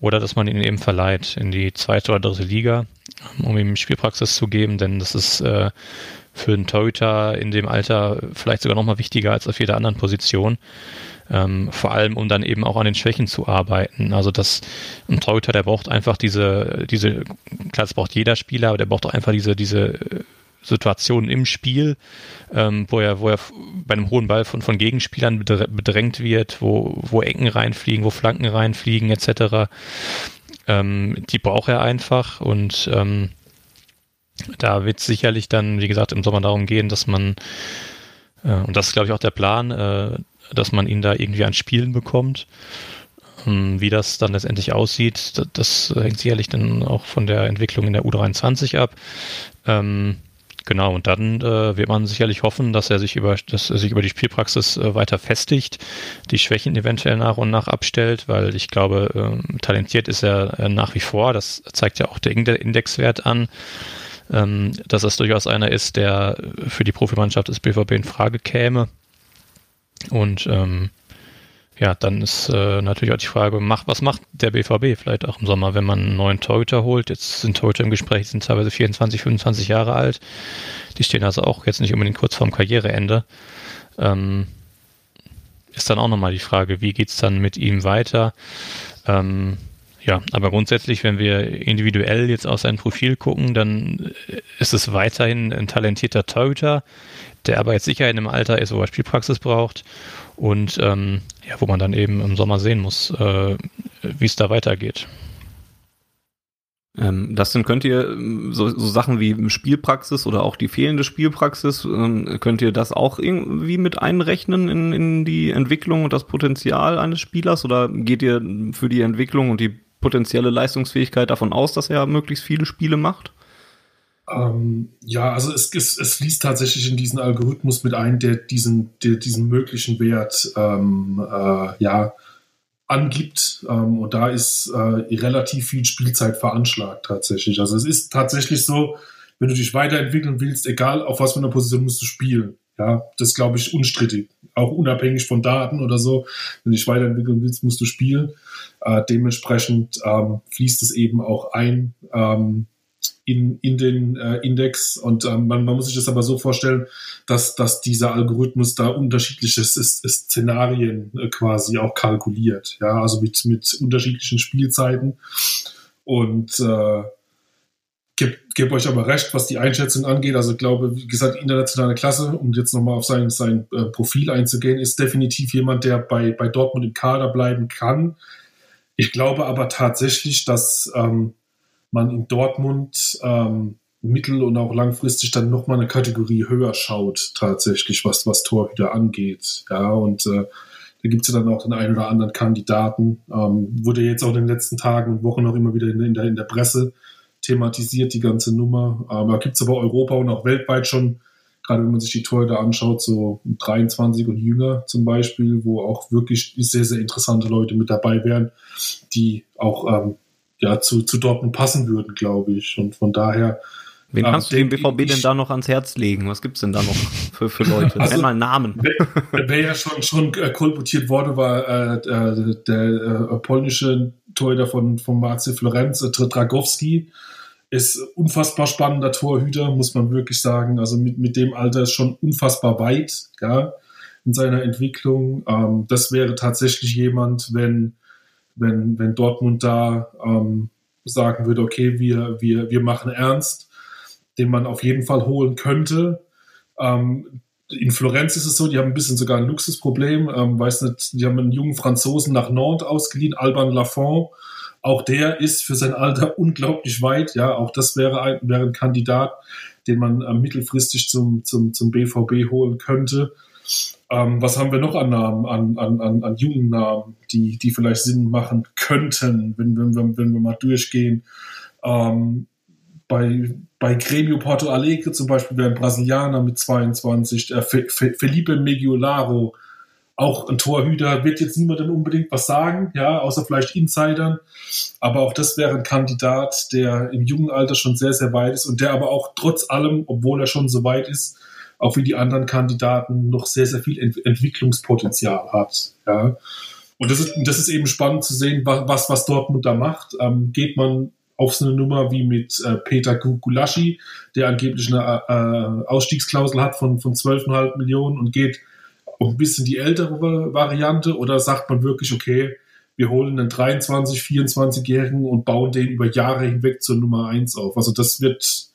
oder dass man ihn eben verleiht in die zweite oder dritte Liga, um ihm Spielpraxis zu geben, denn das ist äh, für einen Torhüter in dem Alter vielleicht sogar nochmal wichtiger als auf jeder anderen Position. Ähm, vor allem, um dann eben auch an den Schwächen zu arbeiten. Also das, ein Torhüter, der braucht einfach diese, diese, klar, das braucht jeder Spieler, aber der braucht auch einfach diese, diese äh, Situationen im Spiel, ähm, wo er, wo er bei einem hohen Ball von, von Gegenspielern bedrängt wird, wo, wo Ecken reinfliegen, wo Flanken reinfliegen, etc. Ähm, die braucht er einfach und ähm, da wird es sicherlich dann, wie gesagt, im Sommer darum gehen, dass man, äh, und das ist, glaube ich, auch der Plan, äh, dass man ihn da irgendwie an Spielen bekommt. Ähm, wie das dann letztendlich aussieht, das, das, hängt sicherlich dann auch von der Entwicklung in der U23 ab. Ähm, genau, und dann äh, wird man sicherlich hoffen, dass er sich über, dass er sich über die Spielpraxis äh, weiter festigt, die Schwächen eventuell nach und nach abstellt, weil ich glaube, äh, talentiert ist er äh, nach wie vor. Das zeigt ja auch der Indexwert an ähm, dass das durchaus einer ist, der für die Profimannschaft des BVB in Frage käme. Und ähm, ja, dann ist äh, natürlich auch die Frage, macht, was macht der BVB vielleicht auch im Sommer, wenn man einen neuen Torhüter holt? Jetzt sind Torhüter im Gespräch, sind teilweise 24, 25 Jahre alt. Die stehen also auch jetzt nicht unbedingt kurz vorm Karriereende. Ähm, ist dann auch nochmal die Frage, wie geht's dann mit ihm weiter? Ähm, ja, aber grundsätzlich, wenn wir individuell jetzt auf sein Profil gucken, dann ist es weiterhin ein talentierter Torhüter, der aber jetzt sicher in einem Alter ist, wo er Spielpraxis braucht und ähm, ja, wo man dann eben im Sommer sehen muss, äh, wie es da weitergeht. Ähm, Dustin, könnt ihr so, so Sachen wie Spielpraxis oder auch die fehlende Spielpraxis, ähm, könnt ihr das auch irgendwie mit einrechnen in, in die Entwicklung und das Potenzial eines Spielers oder geht ihr für die Entwicklung und die potenzielle Leistungsfähigkeit davon aus, dass er möglichst viele Spiele macht? Ähm, ja, also es, es, es fließt tatsächlich in diesen Algorithmus mit ein, der diesen, der diesen möglichen Wert ähm, äh, ja, angibt. Ähm, und da ist äh, relativ viel Spielzeit veranschlagt tatsächlich. Also es ist tatsächlich so, wenn du dich weiterentwickeln willst, egal auf was für einer Position musst du spielen. Ja, das glaube ich unstrittig. Auch unabhängig von Daten oder so. Wenn du dich weiterentwickeln willst, musst du spielen. Äh, dementsprechend ähm, fließt es eben auch ein ähm, in, in den äh, Index. Und ähm, man, man muss sich das aber so vorstellen, dass, dass dieser Algorithmus da unterschiedliche Szenarien äh, quasi auch kalkuliert. Ja, also mit, mit unterschiedlichen Spielzeiten. Und äh, gebe geb euch aber recht, was die Einschätzung angeht. Also ich glaube, wie gesagt, internationale Klasse, um jetzt nochmal auf sein, sein äh, Profil einzugehen, ist definitiv jemand, der bei, bei Dortmund im Kader bleiben kann. Ich glaube aber tatsächlich, dass ähm, man in Dortmund ähm, mittel- und auch langfristig dann nochmal eine Kategorie höher schaut, tatsächlich, was, was Torhüter angeht. Ja, und äh, da gibt es ja dann auch den einen oder anderen Kandidaten. Ähm, wurde jetzt auch in den letzten Tagen und Wochen noch immer wieder in, in, der, in der Presse thematisiert, die ganze Nummer. Ähm, da gibt es aber Europa und auch weltweit schon, gerade wenn man sich die Torhüter anschaut, so 23 und jünger zum Beispiel, wo auch wirklich sehr, sehr interessante Leute mit dabei wären, die auch ähm, ja, zu, zu Dortmund passen würden, glaube ich. Und von daher Wen kannst du dem BVB denn da noch ans Herz legen? Was gibt's denn da noch für, für Leute? Also, Nenn mal Namen. Wer, wer ja schon, schon äh, kolportiert wurde, war äh, der, der äh, polnische Torhüter von, von Marcel Florenz, äh, Dragowski. Ist unfassbar spannender Torhüter, muss man wirklich sagen. Also mit, mit dem Alter ist schon unfassbar weit ja, in seiner Entwicklung. Ähm, das wäre tatsächlich jemand, wenn, wenn, wenn Dortmund da ähm, sagen würde, okay, wir, wir, wir machen ernst den man auf jeden Fall holen könnte. Ähm, in Florenz ist es so, die haben ein bisschen sogar ein Luxusproblem. Ähm, weiß nicht, die haben einen jungen Franzosen nach Nantes ausgeliehen, Alban Lafont. Auch der ist für sein Alter unglaublich weit. Ja, auch das wäre ein, wäre ein Kandidat, den man äh, mittelfristig zum, zum, zum BVB holen könnte. Ähm, was haben wir noch an Namen, an, an, an, an jungen Namen, die, die vielleicht Sinn machen könnten, wenn, wenn, wenn, wenn wir mal durchgehen? Ähm, bei, bei Grêmio Porto Alegre zum Beispiel wäre ein Brasilianer mit 22, äh, Felipe Megiolaro, auch ein Torhüter, wird jetzt niemandem unbedingt was sagen, ja, außer vielleicht Insidern. Aber auch das wäre ein Kandidat, der im jungen Alter schon sehr, sehr weit ist und der aber auch trotz allem, obwohl er schon so weit ist, auch wie die anderen Kandidaten noch sehr, sehr viel Ent Entwicklungspotenzial hat, ja. Und das ist, das ist eben spannend zu sehen, was, was Dortmund da macht. Ähm, geht man auf so eine Nummer wie mit äh, Peter Gulaschi, der angeblich eine äh, Ausstiegsklausel hat von, von 12,5 Millionen und geht auf ein bisschen die ältere Variante oder sagt man wirklich, okay, wir holen einen 23, 24-Jährigen und bauen den über Jahre hinweg zur Nummer 1 auf. Also das wird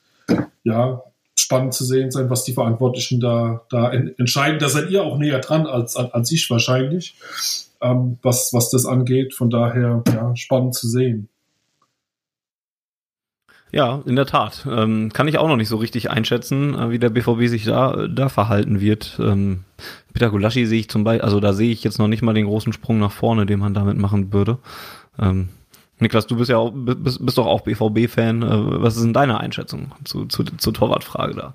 ja spannend zu sehen sein, was die Verantwortlichen da, da entscheiden. Da seid ihr auch näher dran als, als ich wahrscheinlich, ähm, was, was das angeht. Von daher ja, spannend zu sehen. Ja, in der Tat. Ähm, kann ich auch noch nicht so richtig einschätzen, äh, wie der BVB sich da, da verhalten wird. Ähm, Peter Gulaschi sehe ich zum Beispiel, also da sehe ich jetzt noch nicht mal den großen Sprung nach vorne, den man damit machen würde. Ähm, Niklas, du bist ja auch, bist, bist doch auch BVB-Fan. Äh, was ist denn deine Einschätzung zu, zu, zur Torwartfrage da?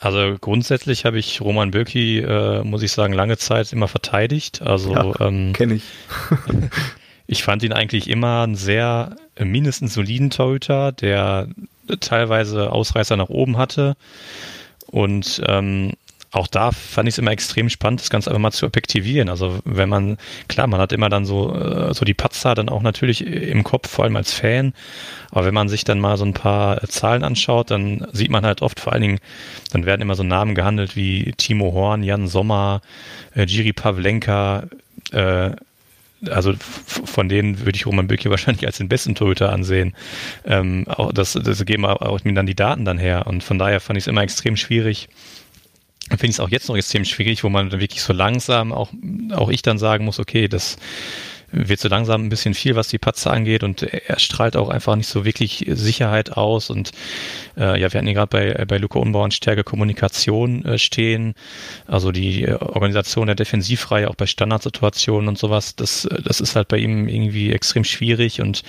Also grundsätzlich habe ich Roman Bürki, äh, muss ich sagen, lange Zeit immer verteidigt. Also ja, ähm, kenne ich. Ich fand ihn eigentlich immer einen sehr äh, mindestens soliden Torhüter, der teilweise Ausreißer nach oben hatte. Und ähm, auch da fand ich es immer extrem spannend, das Ganze einfach mal zu objektivieren. Also wenn man, klar, man hat immer dann so, äh, so die Patzer dann auch natürlich im Kopf, vor allem als Fan. Aber wenn man sich dann mal so ein paar Zahlen anschaut, dann sieht man halt oft vor allen Dingen, dann werden immer so Namen gehandelt wie Timo Horn, Jan Sommer, äh, Jiri Pavlenka, äh, also von denen würde ich Roman Bürki wahrscheinlich als den besten Torhüter ansehen. Ähm, auch das, das geben auch mir dann die Daten dann her. Und von daher fand ich es immer extrem schwierig. Finde ich es auch jetzt noch extrem schwierig, wo man wirklich so langsam auch, auch ich dann sagen muss, okay, das wird so langsam ein bisschen viel, was die Patzer angeht und er strahlt auch einfach nicht so wirklich Sicherheit aus und äh, ja, wir hatten hier gerade bei, bei Luca Unbauern stärke Kommunikation äh, stehen, also die äh, Organisation der Defensivreihe auch bei Standardsituationen und sowas, das, das ist halt bei ihm irgendwie extrem schwierig und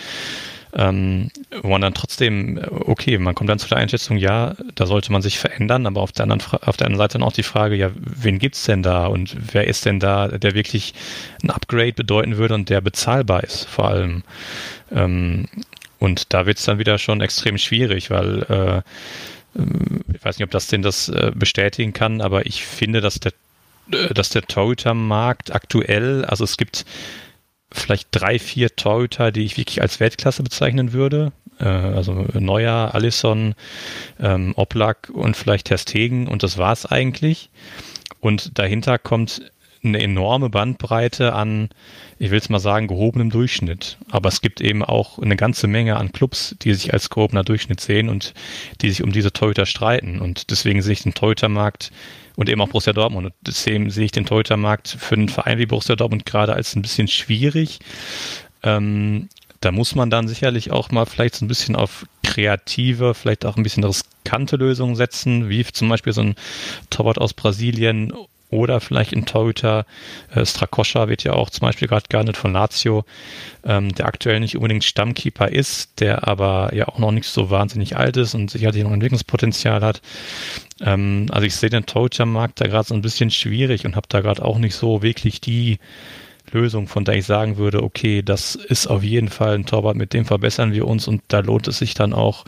ähm, wo man dann trotzdem, okay, man kommt dann zu der Einschätzung, ja, da sollte man sich verändern, aber auf der anderen, auf der anderen Seite dann auch die Frage, ja, wen gibt's denn da und wer ist denn da, der wirklich ein Upgrade bedeuten würde und der bezahlbar ist, vor allem. Ähm, und da wird's dann wieder schon extrem schwierig, weil äh, ich weiß nicht, ob das denn das äh, bestätigen kann, aber ich finde, dass der äh, dass der Torhüter-Markt aktuell, also es gibt vielleicht drei, vier Torhüter, die ich wirklich als Weltklasse bezeichnen würde. Äh, also Neuer, Allison, ähm, Oblak und vielleicht Terstegen und das war's eigentlich. Und dahinter kommt eine enorme Bandbreite an, ich will es mal sagen, gehobenem Durchschnitt. Aber es gibt eben auch eine ganze Menge an Clubs, die sich als gehobener Durchschnitt sehen und die sich um diese Torhüter streiten. Und deswegen sehe ich den Torhütermarkt und eben auch Borussia Dortmund. Und deswegen sehe ich den Torhütermarkt für einen Verein wie Borussia Dortmund gerade als ein bisschen schwierig. Ähm, da muss man dann sicherlich auch mal vielleicht so ein bisschen auf kreative, vielleicht auch ein bisschen riskante Lösungen setzen, wie zum Beispiel so ein Torwart aus Brasilien oder vielleicht ein Torhüter. Äh, Strakoscha wird ja auch zum Beispiel gerade gehandelt von Lazio, ähm, der aktuell nicht unbedingt Stammkeeper ist, der aber ja auch noch nicht so wahnsinnig alt ist und sicherlich noch Entwicklungspotenzial hat. Ähm, also ich sehe den Torhütermarkt da gerade so ein bisschen schwierig und habe da gerade auch nicht so wirklich die Lösung, von der ich sagen würde, okay, das ist auf jeden Fall ein Torwart, mit dem verbessern wir uns und da lohnt es sich dann auch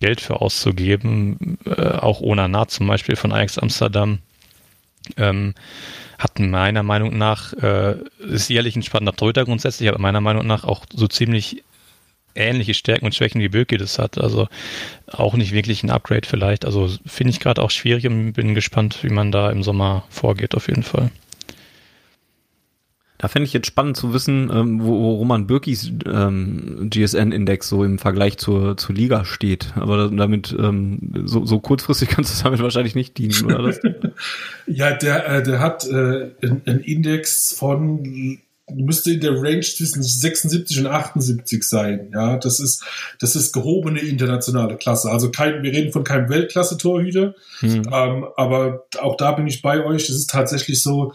Geld für auszugeben, äh, auch Onana zum Beispiel von Ajax Amsterdam, ähm, hat meiner Meinung nach, äh, ist sicherlich ein spannender Torhüter grundsätzlich, aber meiner Meinung nach auch so ziemlich ähnliche Stärken und Schwächen wie Böke das hat. Also auch nicht wirklich ein Upgrade vielleicht. Also finde ich gerade auch schwierig und bin gespannt, wie man da im Sommer vorgeht auf jeden Fall. Da fände ich jetzt spannend zu wissen, ähm, wo, wo Roman Birkis ähm, GSN-Index so im Vergleich zur, zur Liga steht. Aber damit ähm, so, so kurzfristig kannst du damit wahrscheinlich nicht dienen, oder? Das? ja, der, äh, der hat äh, einen Index von müsste in der Range zwischen 76 und 78 sein. Ja, das ist, das ist gehobene internationale Klasse. Also kein, wir reden von keinem Weltklasse-Torhüter. Hm. Ähm, aber auch da bin ich bei euch. Es ist tatsächlich so,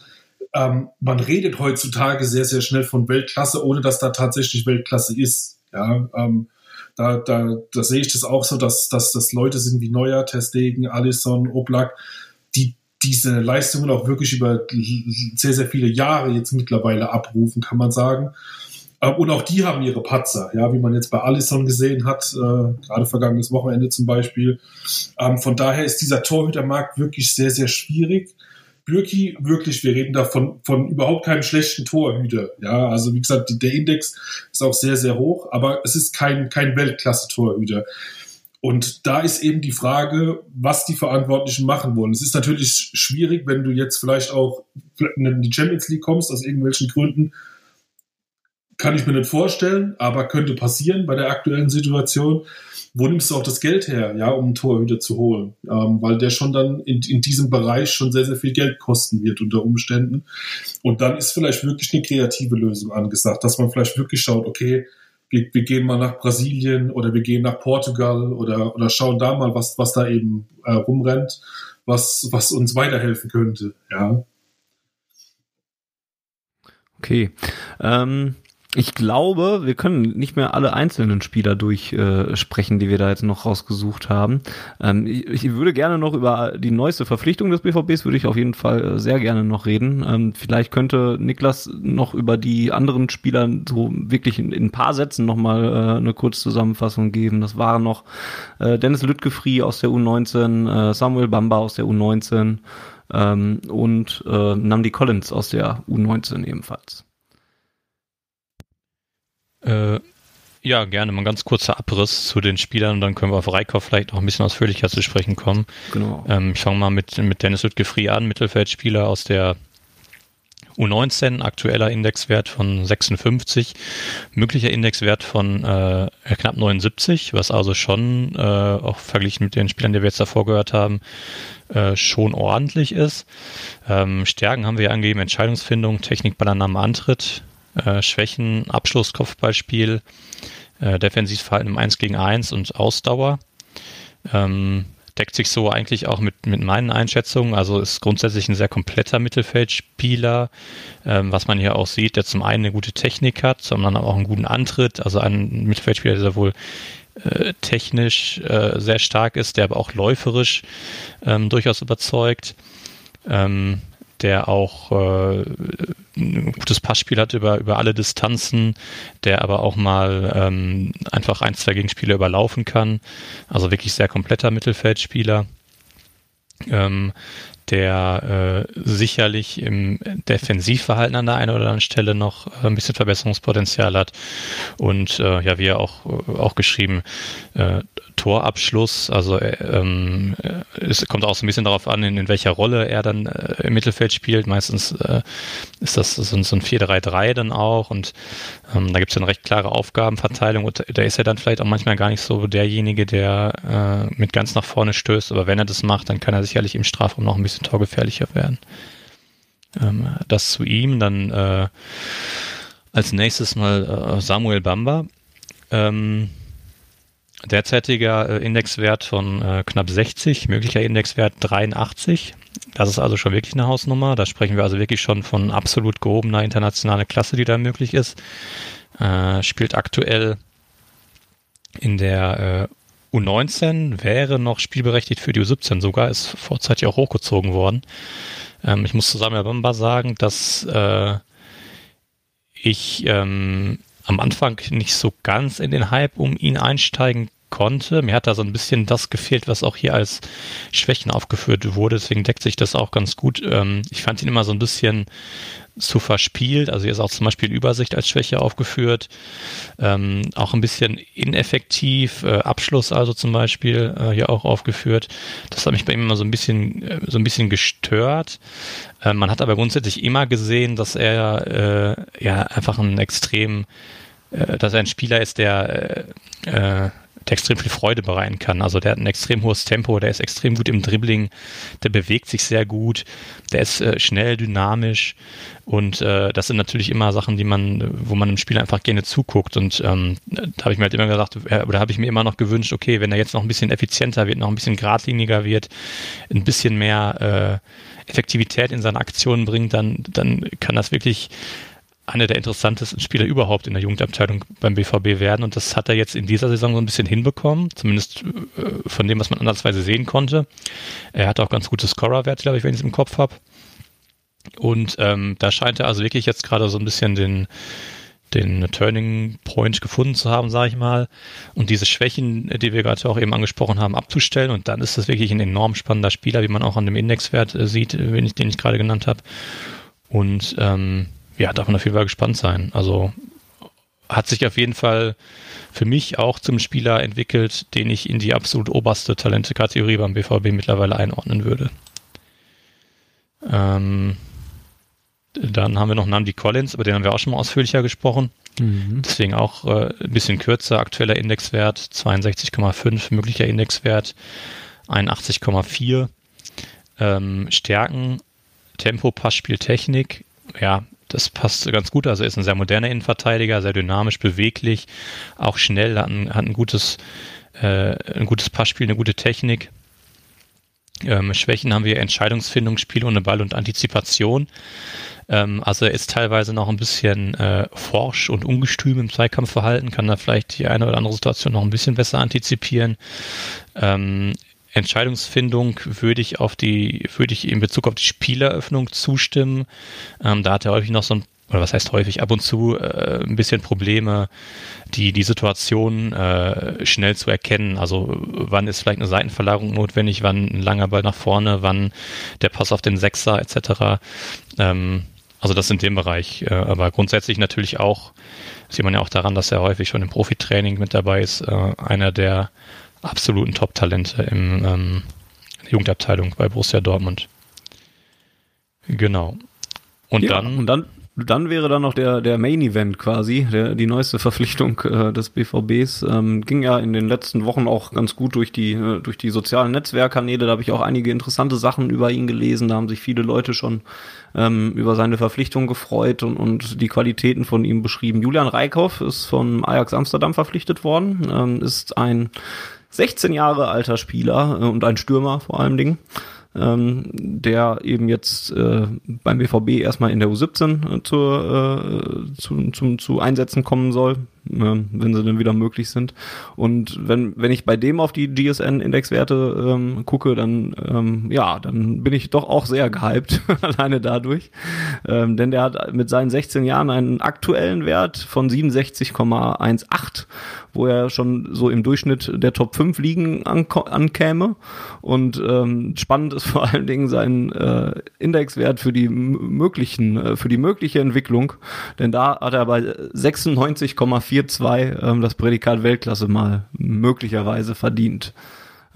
ähm, man redet heutzutage sehr, sehr schnell von Weltklasse, ohne dass da tatsächlich Weltklasse ist. Ja, ähm, da, da, da sehe ich das auch so, dass, dass das Leute sind wie Neuer, Testegen, Alisson, Oblak, die diese Leistungen auch wirklich über sehr, sehr viele Jahre jetzt mittlerweile abrufen, kann man sagen. Ähm, und auch die haben ihre Patzer, ja, wie man jetzt bei Alisson gesehen hat, äh, gerade vergangenes Wochenende zum Beispiel. Ähm, von daher ist dieser Torhütermarkt wirklich sehr, sehr schwierig. Bürki, wirklich, wir reden da von, von überhaupt keinem schlechten Torhüter. Ja, also wie gesagt, der Index ist auch sehr, sehr hoch, aber es ist kein, kein Weltklasse-Torhüter. Und da ist eben die Frage, was die Verantwortlichen machen wollen. Es ist natürlich schwierig, wenn du jetzt vielleicht auch in die Champions League kommst, aus irgendwelchen Gründen. Kann ich mir nicht vorstellen, aber könnte passieren bei der aktuellen Situation wo nimmst du auch das Geld her, ja, um einen Torhüter zu holen? Ähm, weil der schon dann in, in diesem Bereich schon sehr, sehr viel Geld kosten wird unter Umständen. Und dann ist vielleicht wirklich eine kreative Lösung angesagt, dass man vielleicht wirklich schaut, okay, wir, wir gehen mal nach Brasilien oder wir gehen nach Portugal oder, oder schauen da mal, was, was da eben äh, rumrennt, was, was uns weiterhelfen könnte, ja. Okay. Ähm, ich glaube, wir können nicht mehr alle einzelnen Spieler durchsprechen, äh, die wir da jetzt noch rausgesucht haben. Ähm, ich, ich, würde gerne noch über die neueste Verpflichtung des BVBs, würde ich auf jeden Fall äh, sehr gerne noch reden. Ähm, vielleicht könnte Niklas noch über die anderen Spieler so wirklich in, in ein paar Sätzen nochmal äh, eine Kurzzusammenfassung geben. Das waren noch äh, Dennis Lüttgefri aus der U19, äh, Samuel Bamba aus der U19 ähm, und äh, Namdi Collins aus der U19 ebenfalls. Äh, ja, gerne. Mal ein ganz kurzer Abriss zu den Spielern und dann können wir auf Reikhoff vielleicht auch ein bisschen ausführlicher zu sprechen kommen. Genau. Ähm, ich fange mal mit, mit Dennis Lüttgefri an, Mittelfeldspieler aus der U19, aktueller Indexwert von 56, möglicher Indexwert von äh, knapp 79, was also schon, äh, auch verglichen mit den Spielern, die wir jetzt davor gehört haben, äh, schon ordentlich ist. Ähm, Stärken haben wir angegeben, Entscheidungsfindung, Technik, Ballannahme, Antritt, äh, Schwächen, Abschluss, Kopfballspiel, äh, Defensivverhalten im 1 gegen 1 und Ausdauer. Ähm, deckt sich so eigentlich auch mit, mit meinen Einschätzungen. Also ist grundsätzlich ein sehr kompletter Mittelfeldspieler, ähm, was man hier auch sieht, der zum einen eine gute Technik hat, zum anderen auch einen guten Antritt. Also ein Mittelfeldspieler, der wohl äh, technisch äh, sehr stark ist, der aber auch läuferisch ähm, durchaus überzeugt. Ähm, der auch äh, ein gutes Passspiel hat über, über alle Distanzen, der aber auch mal ähm, einfach ein, zwei Gegenspieler überlaufen kann. Also wirklich sehr kompletter Mittelfeldspieler. Ähm, der äh, sicherlich im Defensivverhalten an der einen oder anderen Stelle noch äh, ein bisschen Verbesserungspotenzial hat. Und äh, ja, wie er auch, auch geschrieben, äh, Torabschluss, also äh, ähm, es kommt auch so ein bisschen darauf an, in, in welcher Rolle er dann äh, im Mittelfeld spielt. Meistens äh, ist das so, so ein 4-3-3 dann auch und ähm, da gibt es eine recht klare Aufgabenverteilung und da ist er dann vielleicht auch manchmal gar nicht so derjenige, der äh, mit ganz nach vorne stößt, aber wenn er das macht, dann kann er sicherlich im Strafraum noch ein bisschen torgefährlicher werden. Ähm, das zu ihm, dann äh, als nächstes mal äh, Samuel Bamba. Ähm, Derzeitiger äh, Indexwert von äh, knapp 60, möglicher Indexwert 83. Das ist also schon wirklich eine Hausnummer. Da sprechen wir also wirklich schon von absolut gehobener internationaler Klasse, die da möglich ist. Äh, spielt aktuell in der äh, U19, wäre noch spielberechtigt für die U17 sogar, ist vorzeitig auch hochgezogen worden. Ähm, ich muss zusammen Bamba sagen, dass äh, ich ähm, am Anfang nicht so ganz in den Hype um ihn einsteigen konnte. Mir hat da so ein bisschen das gefehlt, was auch hier als Schwächen aufgeführt wurde. Deswegen deckt sich das auch ganz gut. Ähm, ich fand ihn immer so ein bisschen zu verspielt. Also hier ist auch zum Beispiel Übersicht als Schwäche aufgeführt. Ähm, auch ein bisschen ineffektiv. Äh, Abschluss also zum Beispiel äh, hier auch aufgeführt. Das hat mich bei ihm immer so ein bisschen, äh, so ein bisschen gestört. Äh, man hat aber grundsätzlich immer gesehen, dass er äh, ja einfach ein extrem äh, dass er ein Spieler ist, der, äh, der extrem viel Freude bereiten kann. Also der hat ein extrem hohes Tempo, der ist extrem gut im Dribbling, der bewegt sich sehr gut, der ist äh, schnell, dynamisch und äh, das sind natürlich immer Sachen, die man, wo man einem Spieler einfach gerne zuguckt. Und ähm, da habe ich mir halt immer gesagt, oder habe ich mir immer noch gewünscht, okay, wenn er jetzt noch ein bisschen effizienter wird, noch ein bisschen geradliniger wird, ein bisschen mehr äh, Effektivität in seine Aktionen bringt, dann, dann kann das wirklich einer der interessantesten Spieler überhaupt in der Jugendabteilung beim BVB werden. Und das hat er jetzt in dieser Saison so ein bisschen hinbekommen, zumindest äh, von dem, was man andersweise sehen konnte. Er hat auch ganz gute Scorerwerte, glaube ich, wenn ich es im Kopf habe. Und ähm, da scheint er also wirklich jetzt gerade so ein bisschen den, den Turning Point gefunden zu haben, sage ich mal, und diese Schwächen, die wir gerade auch eben angesprochen haben, abzustellen. Und dann ist das wirklich ein enorm spannender Spieler, wie man auch an dem Indexwert äh, sieht, den ich, den ich gerade genannt habe. Und ähm, ja, darf man auf jeden Fall gespannt sein. Also hat sich auf jeden Fall für mich auch zum Spieler entwickelt, den ich in die absolut oberste Talente-Kategorie beim BVB mittlerweile einordnen würde. Ähm, dann haben wir noch Namdi Collins, über den haben wir auch schon mal ausführlicher gesprochen. Mhm. Deswegen auch äh, ein bisschen kürzer, aktueller Indexwert 62,5, möglicher Indexwert 81,4. Ähm, Stärken, Tempo, Passspiel, Technik, ja, das passt ganz gut. Also er ist ein sehr moderner Innenverteidiger, sehr dynamisch, beweglich, auch schnell, hat ein, hat ein gutes, äh, ein gutes Passspiel, eine gute Technik. Ähm, Schwächen haben wir Entscheidungsfindung, Spiel ohne Ball und Antizipation. Ähm, also er ist teilweise noch ein bisschen äh, forsch und ungestüm im Zweikampfverhalten, kann da vielleicht die eine oder andere Situation noch ein bisschen besser antizipieren. Ähm, Entscheidungsfindung würde ich auf die, würde ich in Bezug auf die Spieleröffnung zustimmen. Ähm, da hat er häufig noch so ein, oder was heißt häufig, ab und zu äh, ein bisschen Probleme, die, die Situation äh, schnell zu erkennen. Also wann ist vielleicht eine Seitenverlagerung notwendig, wann ein langer Ball nach vorne, wann der Pass auf den Sechser etc. Ähm, also das in dem Bereich. Äh, aber grundsätzlich natürlich auch, sieht man ja auch daran, dass er häufig schon im Profitraining mit dabei ist, äh, einer der absoluten Top-Talente im ähm, Jugendabteilung bei Borussia Dortmund. Genau. Und ja, dann. Und dann dann wäre dann noch der, der Main Event quasi, der, die neueste Verpflichtung äh, des BVBs. Ähm, ging ja in den letzten Wochen auch ganz gut durch die, äh, durch die sozialen Netzwerkkanäle. Da habe ich auch einige interessante Sachen über ihn gelesen. Da haben sich viele Leute schon ähm, über seine Verpflichtung gefreut und, und die Qualitäten von ihm beschrieben. Julian Reikhoff ist von Ajax Amsterdam verpflichtet worden, ähm, ist ein 16 Jahre alter Spieler äh, und ein Stürmer vor allem Dingen ähm, der eben jetzt äh, beim BVB erstmal in der U17 äh, zur, äh, zu, zum, zu Einsätzen kommen soll, äh, wenn sie dann wieder möglich sind. Und wenn, wenn ich bei dem auf die GSN-Indexwerte ähm, gucke, dann ähm, ja, dann bin ich doch auch sehr gehypt, alleine dadurch. Ähm, denn der hat mit seinen 16 Jahren einen aktuellen Wert von 67,18 wo er schon so im Durchschnitt der Top 5 Ligen ankäme. Und ähm, spannend ist vor allen Dingen sein äh, Indexwert für die möglichen, äh, für die mögliche Entwicklung. Denn da hat er bei 96,42 ähm, das Prädikat Weltklasse mal möglicherweise verdient.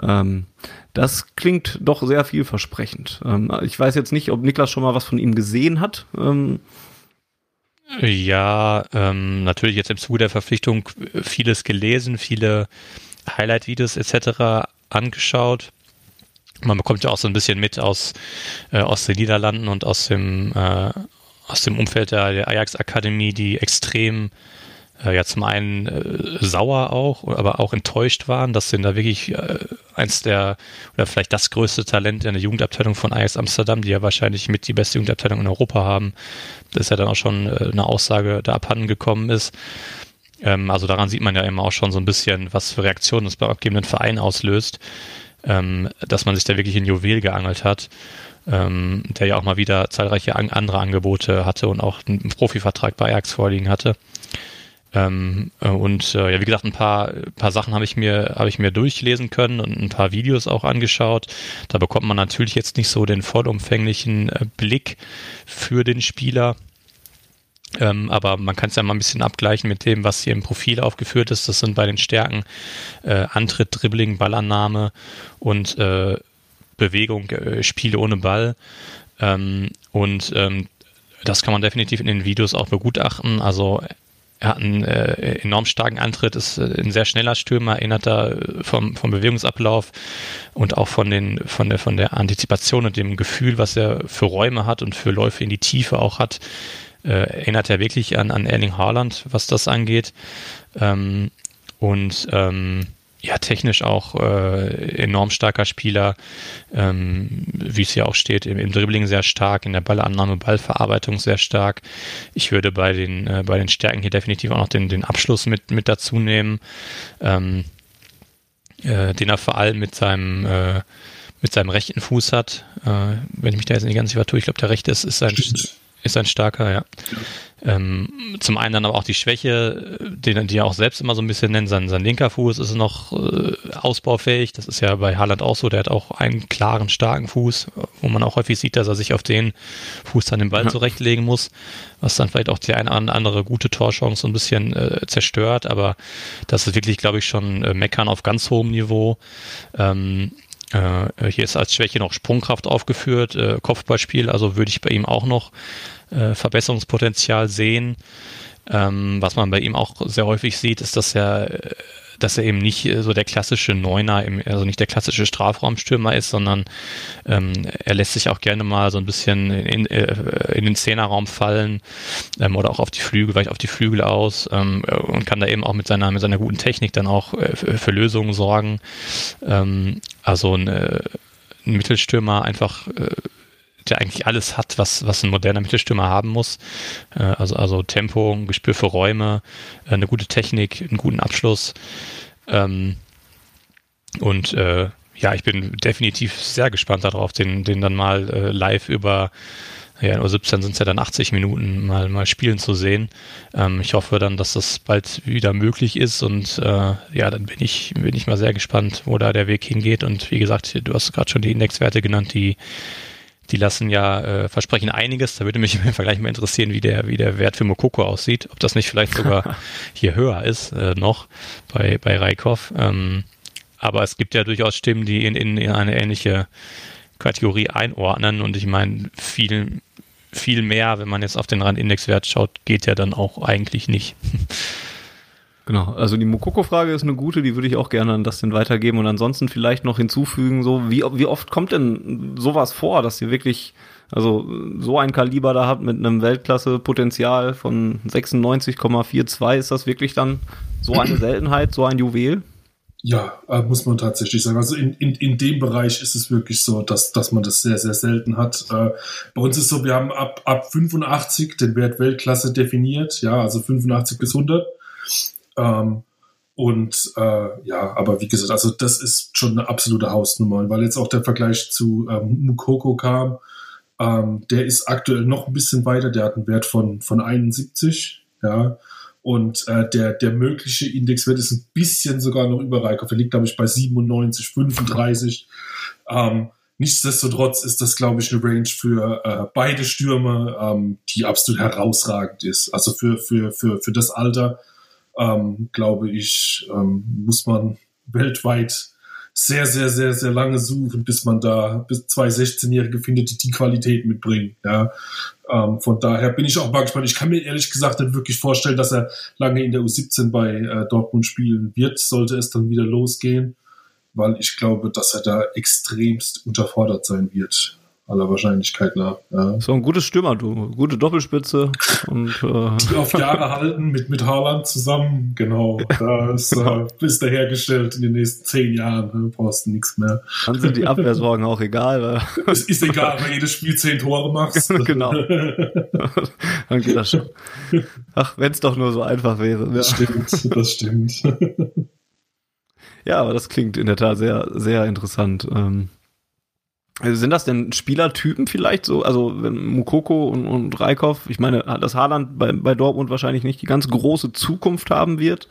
Ähm, das klingt doch sehr vielversprechend. Ähm, ich weiß jetzt nicht, ob Niklas schon mal was von ihm gesehen hat. Ähm, ja, ähm, natürlich jetzt im Zuge der Verpflichtung vieles gelesen, viele Highlight-Videos etc. angeschaut. Man bekommt ja auch so ein bisschen mit aus, äh, aus den Niederlanden und aus dem, äh, aus dem Umfeld der, der Ajax-Akademie, die extrem äh, ja zum einen äh, sauer auch, aber auch enttäuscht waren, dass sie da wirklich äh, eins der oder vielleicht das größte Talent in der Jugendabteilung von Ajax Amsterdam, die ja wahrscheinlich mit die beste Jugendabteilung in Europa haben, dass ja dann auch schon äh, eine Aussage da abhanden gekommen ist. Ähm, also daran sieht man ja immer auch schon so ein bisschen, was für Reaktionen das beim abgebenden Verein auslöst, ähm, dass man sich da wirklich in Juwel geangelt hat. Ähm, der ja auch mal wieder zahlreiche an andere Angebote hatte und auch einen Profivertrag bei Ajax vorliegen hatte. Ähm, äh, und äh, ja, wie gesagt, ein paar, paar Sachen habe ich mir, ich mir durchlesen können und ein paar Videos auch angeschaut. Da bekommt man natürlich jetzt nicht so den vollumfänglichen äh, Blick für den Spieler. Ähm, aber man kann es ja mal ein bisschen abgleichen mit dem, was hier im Profil aufgeführt ist. Das sind bei den Stärken äh, Antritt, Dribbling, Ballannahme und äh, Bewegung, Spiele ohne Ball. Ähm, und ähm, das kann man definitiv in den Videos auch begutachten. Also er hat einen äh, enorm starken Antritt, ist äh, ein sehr schneller Stürmer, erinnert da äh, vom, vom Bewegungsablauf und auch von, den, von, der, von der Antizipation und dem Gefühl, was er für Räume hat und für Läufe in die Tiefe auch hat, äh, erinnert er wirklich an, an Erling Haaland, was das angeht. Ähm, und ähm, ja, technisch auch äh, enorm starker Spieler, ähm, wie es ja auch steht, im, im, Dribbling sehr stark, in der Ballannahme, Ballverarbeitung sehr stark. Ich würde bei den, äh, bei den Stärken hier definitiv auch noch den, den Abschluss mit, mit dazu nehmen, ähm, äh, den er vor allem mit seinem, äh, mit seinem rechten Fuß hat. Äh, wenn ich mich da jetzt nicht ganz sicher tue, ich glaube, der rechte ist, ist sein, ist ein starker, ja. Ähm, zum einen dann aber auch die Schwäche, den die er auch selbst immer so ein bisschen nennt, sein, sein linker Fuß ist noch äh, ausbaufähig. Das ist ja bei Haaland auch so. Der hat auch einen klaren, starken Fuß, wo man auch häufig sieht, dass er sich auf den Fuß dann den Ball ja. zurechtlegen muss, was dann vielleicht auch die eine oder andere gute Torchance so ein bisschen äh, zerstört. Aber das ist wirklich, glaube ich, schon äh, Meckern auf ganz hohem Niveau. Ähm, äh, hier ist als Schwäche noch Sprungkraft aufgeführt, äh, Kopfballspiel, also würde ich bei ihm auch noch äh, Verbesserungspotenzial sehen. Ähm, was man bei ihm auch sehr häufig sieht, ist, dass er, äh, dass er eben nicht äh, so der klassische Neuner, also nicht der klassische Strafraumstürmer ist, sondern ähm, er lässt sich auch gerne mal so ein bisschen in, äh, in den Zehnerraum fallen ähm, oder auch auf die Flügel, vielleicht auf die Flügel aus ähm, und kann da eben auch mit seiner, mit seiner guten Technik dann auch äh, für, Lösungen sorgen. Ähm, also ein, ein Mittelstürmer einfach äh, der eigentlich alles hat, was, was ein moderner Mittelstürmer haben muss. Äh, also, also Tempo, ein Gespür für Räume, äh, eine gute Technik, einen guten Abschluss. Ähm, und äh, ja, ich bin definitiv sehr gespannt darauf, den, den dann mal äh, live über ja, in U17 sind es ja dann 80 Minuten mal, mal spielen zu sehen. Ähm, ich hoffe dann, dass das bald wieder möglich ist und äh, ja, dann bin ich, bin ich mal sehr gespannt, wo da der Weg hingeht. Und wie gesagt, du hast gerade schon die Indexwerte genannt, die die lassen ja, äh, versprechen einiges. Da würde mich im Vergleich mal interessieren, wie der, wie der Wert für Mokoko aussieht. Ob das nicht vielleicht sogar hier höher ist äh, noch bei, bei Raikov. Ähm, aber es gibt ja durchaus Stimmen, die in, in, in eine ähnliche Kategorie einordnen. Und ich meine, viel, viel mehr, wenn man jetzt auf den Randindexwert schaut, geht ja dann auch eigentlich nicht. Genau, also die Mokoko-Frage ist eine gute, die würde ich auch gerne an das denn weitergeben und ansonsten vielleicht noch hinzufügen, so wie, wie oft kommt denn sowas vor, dass ihr wirklich also so ein Kaliber da habt mit einem Weltklasse-Potenzial von 96,42, ist das wirklich dann so eine Seltenheit, so ein Juwel? Ja, äh, muss man tatsächlich sagen. Also in, in, in dem Bereich ist es wirklich so, dass, dass man das sehr, sehr selten hat. Äh, bei uns ist so, wir haben ab, ab 85 den Wert Weltklasse definiert, ja, also 85 bis 100. Ähm, und äh, ja, aber wie gesagt, also das ist schon eine absolute Hausnummer, weil jetzt auch der Vergleich zu ähm, Mukoko kam. Ähm, der ist aktuell noch ein bisschen weiter, der hat einen Wert von, von 71, ja. Und äh, der, der mögliche Indexwert ist ein bisschen sogar noch über Reikhoff. Der liegt, glaube ich, bei 97, 35. Ähm, nichtsdestotrotz ist das, glaube ich, eine Range für äh, beide Stürme, ähm, die absolut herausragend ist. Also für, für, für, für das Alter ähm, glaube ich, ähm, muss man weltweit sehr, sehr, sehr, sehr lange suchen, bis man da, bis zwei 16-Jährige findet, die die Qualität mitbringen. Ja. Ähm, von daher bin ich auch mal gespannt. Ich kann mir ehrlich gesagt nicht wirklich vorstellen, dass er lange in der U17 bei äh, Dortmund spielen wird, sollte es dann wieder losgehen, weil ich glaube, dass er da extremst unterfordert sein wird aller Wahrscheinlichkeit nach. Ja. So ein gutes Stürmer, du. Gute Doppelspitze. und, äh. Die auf Jahre halten mit, mit Haaland zusammen. Genau. Da ist, genau. Äh, ist er hergestellt in den nächsten zehn Jahren. Da brauchst du nichts mehr. Dann sind die Abwehrsorgen auch egal. es ist egal, weil jedes Spiel zehn Tore machst. genau. Dann geht das schon. Ach, wenn es doch nur so einfach wäre. Das stimmt, das stimmt. ja, aber das klingt in der Tat sehr, sehr interessant. Ähm Also sind das denn Spielertypen vielleicht so? Also wenn Mukoko und, und Reikhoff, ich meine, dass Haaland bei, bei Dortmund wahrscheinlich nicht die ganz große Zukunft haben wird,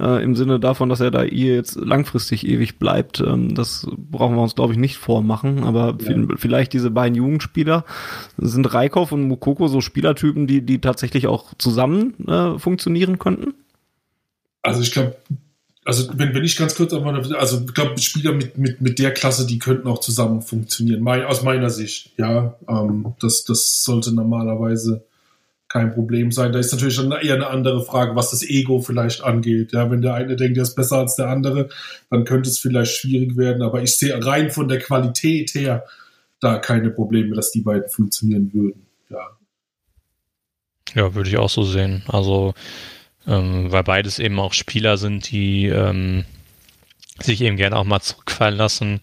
äh, im Sinne davon, dass er da ihr jetzt langfristig ewig bleibt. Ähm, das brauchen wir uns, glaube ich, nicht vormachen. Aber ja. vielleicht diese beiden Jugendspieler, sind Reikhoff und Mukoko so Spielertypen, die, die tatsächlich auch zusammen äh, funktionieren könnten? Also ich glaube, also wenn, wenn ich ganz kurz antworte, also ich glaube, Spieler mit, mit, mit der Klasse, die könnten auch zusammen funktionieren, mein, aus meiner Sicht, ja. Ähm, das, das sollte normalerweise kein Problem sein. Da ist natürlich dann eher eine andere Frage, was das Ego vielleicht angeht. Ja, wenn der eine denkt, er ist besser als der andere, dann könnte es vielleicht schwierig werden. Aber ich sehe rein von der Qualität her da keine Probleme, dass die beiden funktionieren würden. Ja. Ja, würde ich auch so sehen. Also ähm, weil beides eben auch Spieler sind, die ähm, sich eben gerne auch mal zurückfallen lassen,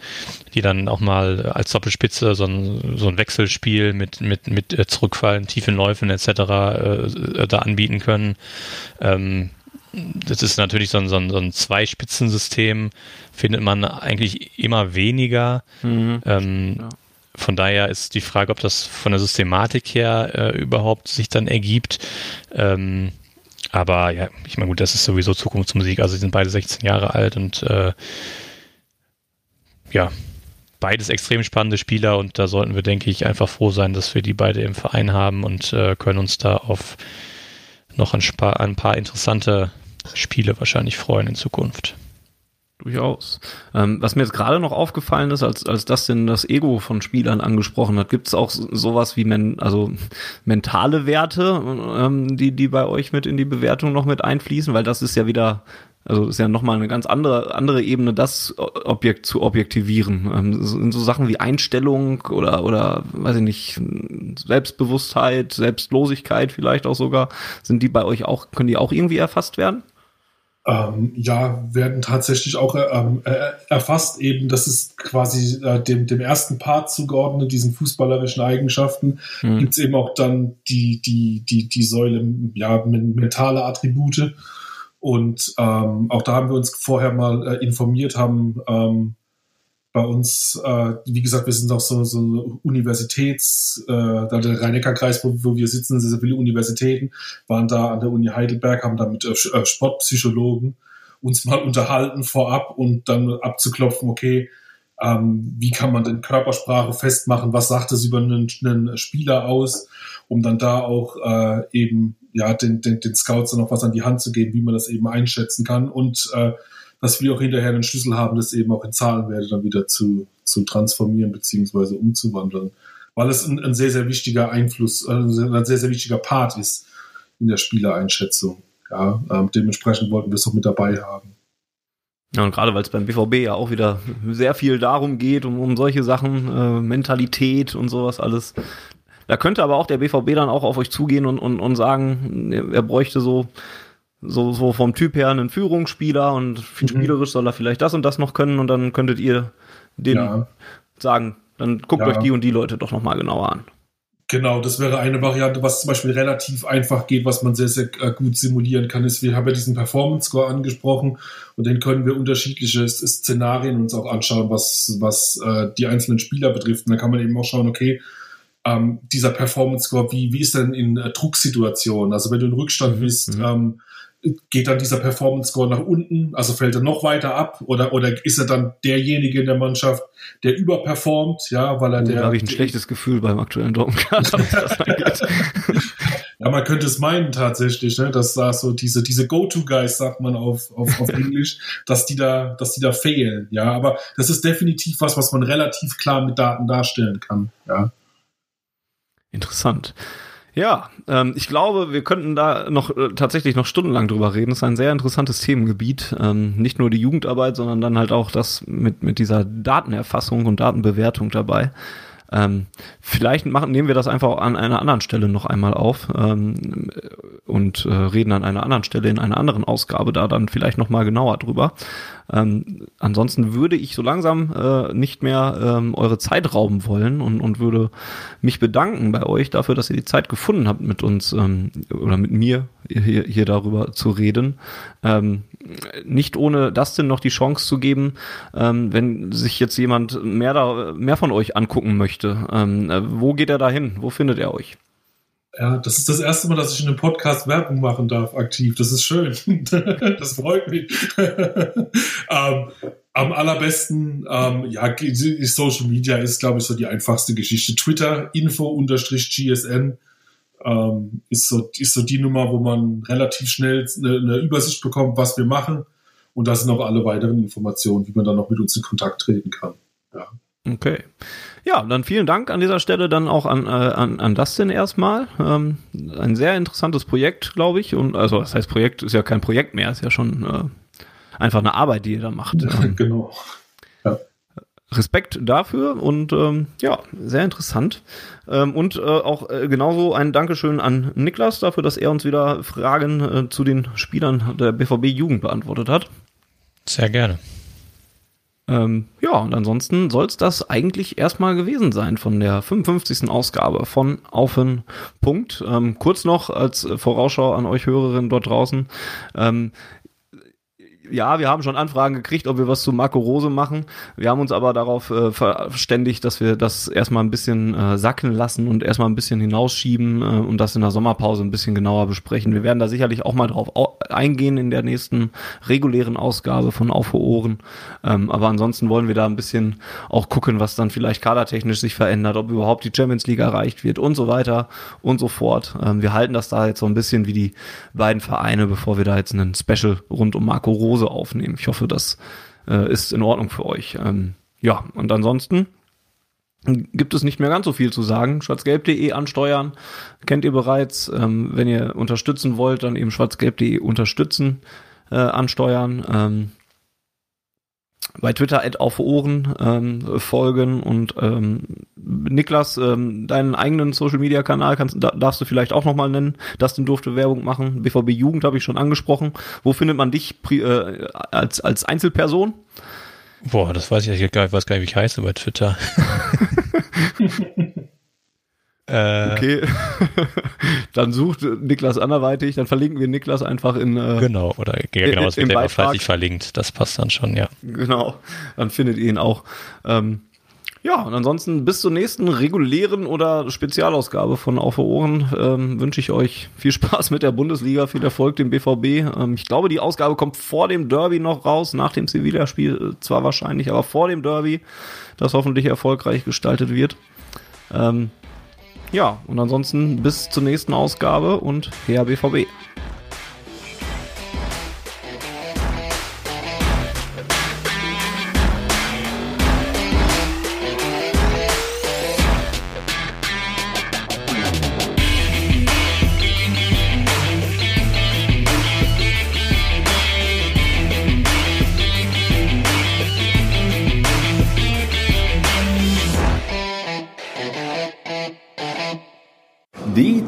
die dann auch mal als Doppelspitze so ein, so ein Wechselspiel mit, mit, mit äh, Zurückfallen, tiefen Läufen etc. Äh, da anbieten können. Ähm, das ist natürlich so ein, so ein, so ein Zweispitzensystem, findet man eigentlich immer weniger. Mhm. Ähm, ja. Von daher ist die Frage, ob das von der Systematik her äh, überhaupt sich dann ergibt. Ähm, aber ja, ich meine, gut, das ist sowieso Zukunftsmusik. Also, sie sind beide 16 Jahre alt und äh, ja, beides extrem spannende Spieler und da sollten wir, denke ich, einfach froh sein, dass wir die beide im Verein haben und äh, können uns da auf noch ein, ein paar interessante Spiele wahrscheinlich freuen in Zukunft. Durchaus. Ähm, was mir jetzt gerade noch aufgefallen ist, als, als das denn das Ego von Spielern angesprochen hat, gibt es auch sowas wie men, also mentale Werte, ähm, die, die bei euch mit in die Bewertung noch mit einfließen, weil das ist ja wieder, also ist ja nochmal eine ganz andere, andere Ebene, das Objekt zu objektivieren. Ähm, sind so Sachen wie Einstellung oder, oder, weiß ich nicht, Selbstbewusstheit, Selbstlosigkeit vielleicht auch sogar, sind die bei euch auch, können die auch irgendwie erfasst werden? Ähm, ja, werden tatsächlich auch ähm, äh, erfasst. Eben, das ist quasi äh, dem, dem ersten Part zugeordnet, diesen fußballerischen Eigenschaften. Mhm. Gibt es eben auch dann die, die, die, die Säule, ja, mentale Attribute. Und ähm, auch da haben wir uns vorher mal äh, informiert, haben ähm, bei uns, äh, wie gesagt, wir sind auch so, so Universitäts, äh, da der Rhein-Neckar-Kreis, wo, wo, wir sitzen, sehr viele Universitäten, waren da an der Uni Heidelberg, haben da mit äh, äh, Sportpsychologen uns mal unterhalten vorab und dann abzuklopfen, okay, ähm, wie kann man denn Körpersprache festmachen, was sagt es über einen, einen Spieler aus, um dann da auch äh, eben ja den, den, den Scouts dann noch was an die Hand zu geben, wie man das eben einschätzen kann. Und äh, dass wir auch hinterher einen Schlüssel haben, das eben auch in Zahlenwerte dann wieder zu, zu transformieren bzw. umzuwandeln. Weil es ein, ein, sehr, sehr wichtiger Einfluss, äh, ein sehr, sehr wichtiger Part ist in der Spielereinschätzung. Ja, ähm, dementsprechend wollten wir es auch mit dabei haben. Ja, und gerade weil es beim BVB ja auch wieder sehr viel darum geht, um, um solche Sachen, äh, Mentalität und sowas alles. Da könnte aber auch der BVB dann auch auf euch zugehen und, und, und sagen, er bräuchte so so, so vom Typ her einen Führungsspieler und mhm. spielerisch soll er vielleicht das und das noch können und dann könntet ihr den ja. sagen, dann guckt ja. euch die und die Leute doch nochmal genauer an. Genau, das wäre eine Variante, was zum Beispiel relativ einfach geht, was man sehr, sehr äh, gut simulieren kann, ist, wir haben ja diesen Performance Score angesprochen und den können wir unterschiedliche Szenarien uns auch anschauen, was, was äh, die einzelnen Spieler betrifft. Und dann kann man eben auch schauen, okay, ähm, dieser Performance Score, wie, wie ist denn in äh, Drucksituationen? Also wenn du in Rückstand mhm. bist, mhm. ähm, geht dann dieser Performance Score nach unten, also fällt er noch weiter ab oder, oder ist er dann derjenige in der Mannschaft, der überperformt, ja, weil er oh, der. Da habe ich ein schlechtes Gefühl beim aktuellen Dortmund. ja, man könnte es meinen tatsächlich, ne, dass da so diese, diese Go-To-Guys, sagt man auf, auf, auf Englisch, dass die da, dass die da fehlen, ja, aber das ist definitiv was, was man relativ klar mit Daten darstellen kann, ja. Interessant. Ja, ähm, ich glaube, wir könnten da noch äh, tatsächlich noch stundenlang drüber reden. Das ist ein sehr interessantes Themengebiet. Ähm, nicht nur die Jugendarbeit, sondern dann halt auch das mit, mit dieser Datenerfassung und Datenbewertung dabei. Ähm, vielleicht machen, nehmen wir das einfach an einer anderen Stelle noch einmal auf ähm, und äh, reden an einer anderen Stelle in einer anderen Ausgabe da dann vielleicht noch mal genauer drüber. Ähm, ansonsten würde ich so langsam äh, nicht mehr ähm, eure Zeit rauben wollen und, und würde mich bedanken bei euch dafür, dass ihr die Zeit gefunden habt, mit uns ähm, oder mit mir hier, hier darüber zu reden. Ähm, nicht ohne Dustin noch die Chance zu geben, ähm, wenn sich jetzt jemand mehr, da, mehr von euch angucken möchte. Ähm, äh, wo geht er da hin? Wo findet er euch? Ja, das ist das erste Mal, dass ich in einem Podcast Werbung machen darf, aktiv. Das ist schön. das freut mich. ähm, am allerbesten, ähm, ja, Social Media ist, glaube ich, so die einfachste Geschichte. Twitter, info-gsn, ähm, ist, so, ist so die Nummer, wo man relativ schnell eine, eine Übersicht bekommt, was wir machen. Und da sind auch alle weiteren Informationen, wie man dann noch mit uns in Kontakt treten kann. Ja. Okay. Ja, dann vielen Dank an dieser Stelle dann auch an, äh, an, an Dustin erstmal. Ähm, ein sehr interessantes Projekt, glaube ich. Und also, das heißt, Projekt ist ja kein Projekt mehr, ist ja schon äh, einfach eine Arbeit, die ihr da macht. Ähm, genau. Ja. Respekt dafür und ähm, ja, sehr interessant. Ähm, und äh, auch äh, genauso ein Dankeschön an Niklas dafür, dass er uns wieder Fragen äh, zu den Spielern der BVB Jugend beantwortet hat. Sehr gerne. Ähm, ja, und ansonsten soll es das eigentlich erstmal gewesen sein von der 55. Ausgabe von Auf den Punkt. Ähm, kurz noch als Vorausschau an euch Hörerinnen dort draußen. Ähm, ja, wir haben schon Anfragen gekriegt, ob wir was zu Marco Rose machen. Wir haben uns aber darauf äh, verständigt, dass wir das erstmal ein bisschen äh, sacken lassen und erstmal ein bisschen hinausschieben äh, und das in der Sommerpause ein bisschen genauer besprechen. Wir werden da sicherlich auch mal drauf eingehen in der nächsten regulären Ausgabe von Auf Ohren. Ähm, aber ansonsten wollen wir da ein bisschen auch gucken, was dann vielleicht kadertechnisch sich verändert, ob überhaupt die Champions League erreicht wird und so weiter und so fort. Ähm, wir halten das da jetzt so ein bisschen wie die beiden Vereine, bevor wir da jetzt einen Special rund um Marco Rose Hause aufnehmen. Ich hoffe, das äh, ist in Ordnung für euch. Ähm, ja, und ansonsten gibt es nicht mehr ganz so viel zu sagen. Schwarzgelb.de ansteuern, kennt ihr bereits. Ähm, wenn ihr unterstützen wollt, dann eben schwarzgelb.de unterstützen, äh, ansteuern. Ähm, bei Twitter at auf Ohren ähm, folgen und ähm, Niklas, ähm, deinen eigenen Social Media Kanal kannst, da, darfst du vielleicht auch nochmal nennen. Dustin durfte Werbung machen. BVB Jugend habe ich schon angesprochen. Wo findet man dich äh, als, als Einzelperson? Boah, das weiß ich gar nicht, weiß gar nicht, wie ich heiße bei Twitter. Äh, okay, dann sucht Niklas anderweitig, dann verlinken wir Niklas einfach in. Äh, genau, oder ja, genau, es wird ja fleißig verlinkt, das passt dann schon, ja. Genau, dann findet ihr ihn auch. Ähm, ja, und ansonsten bis zur nächsten regulären oder Spezialausgabe von Auf Ohren ähm, wünsche ich euch viel Spaß mit der Bundesliga, viel Erfolg dem BVB. Ähm, ich glaube, die Ausgabe kommt vor dem Derby noch raus, nach dem Sevilla-Spiel äh, zwar wahrscheinlich, aber vor dem Derby, das hoffentlich erfolgreich gestaltet wird. Ähm, ja, und ansonsten bis zur nächsten Ausgabe und her BVB.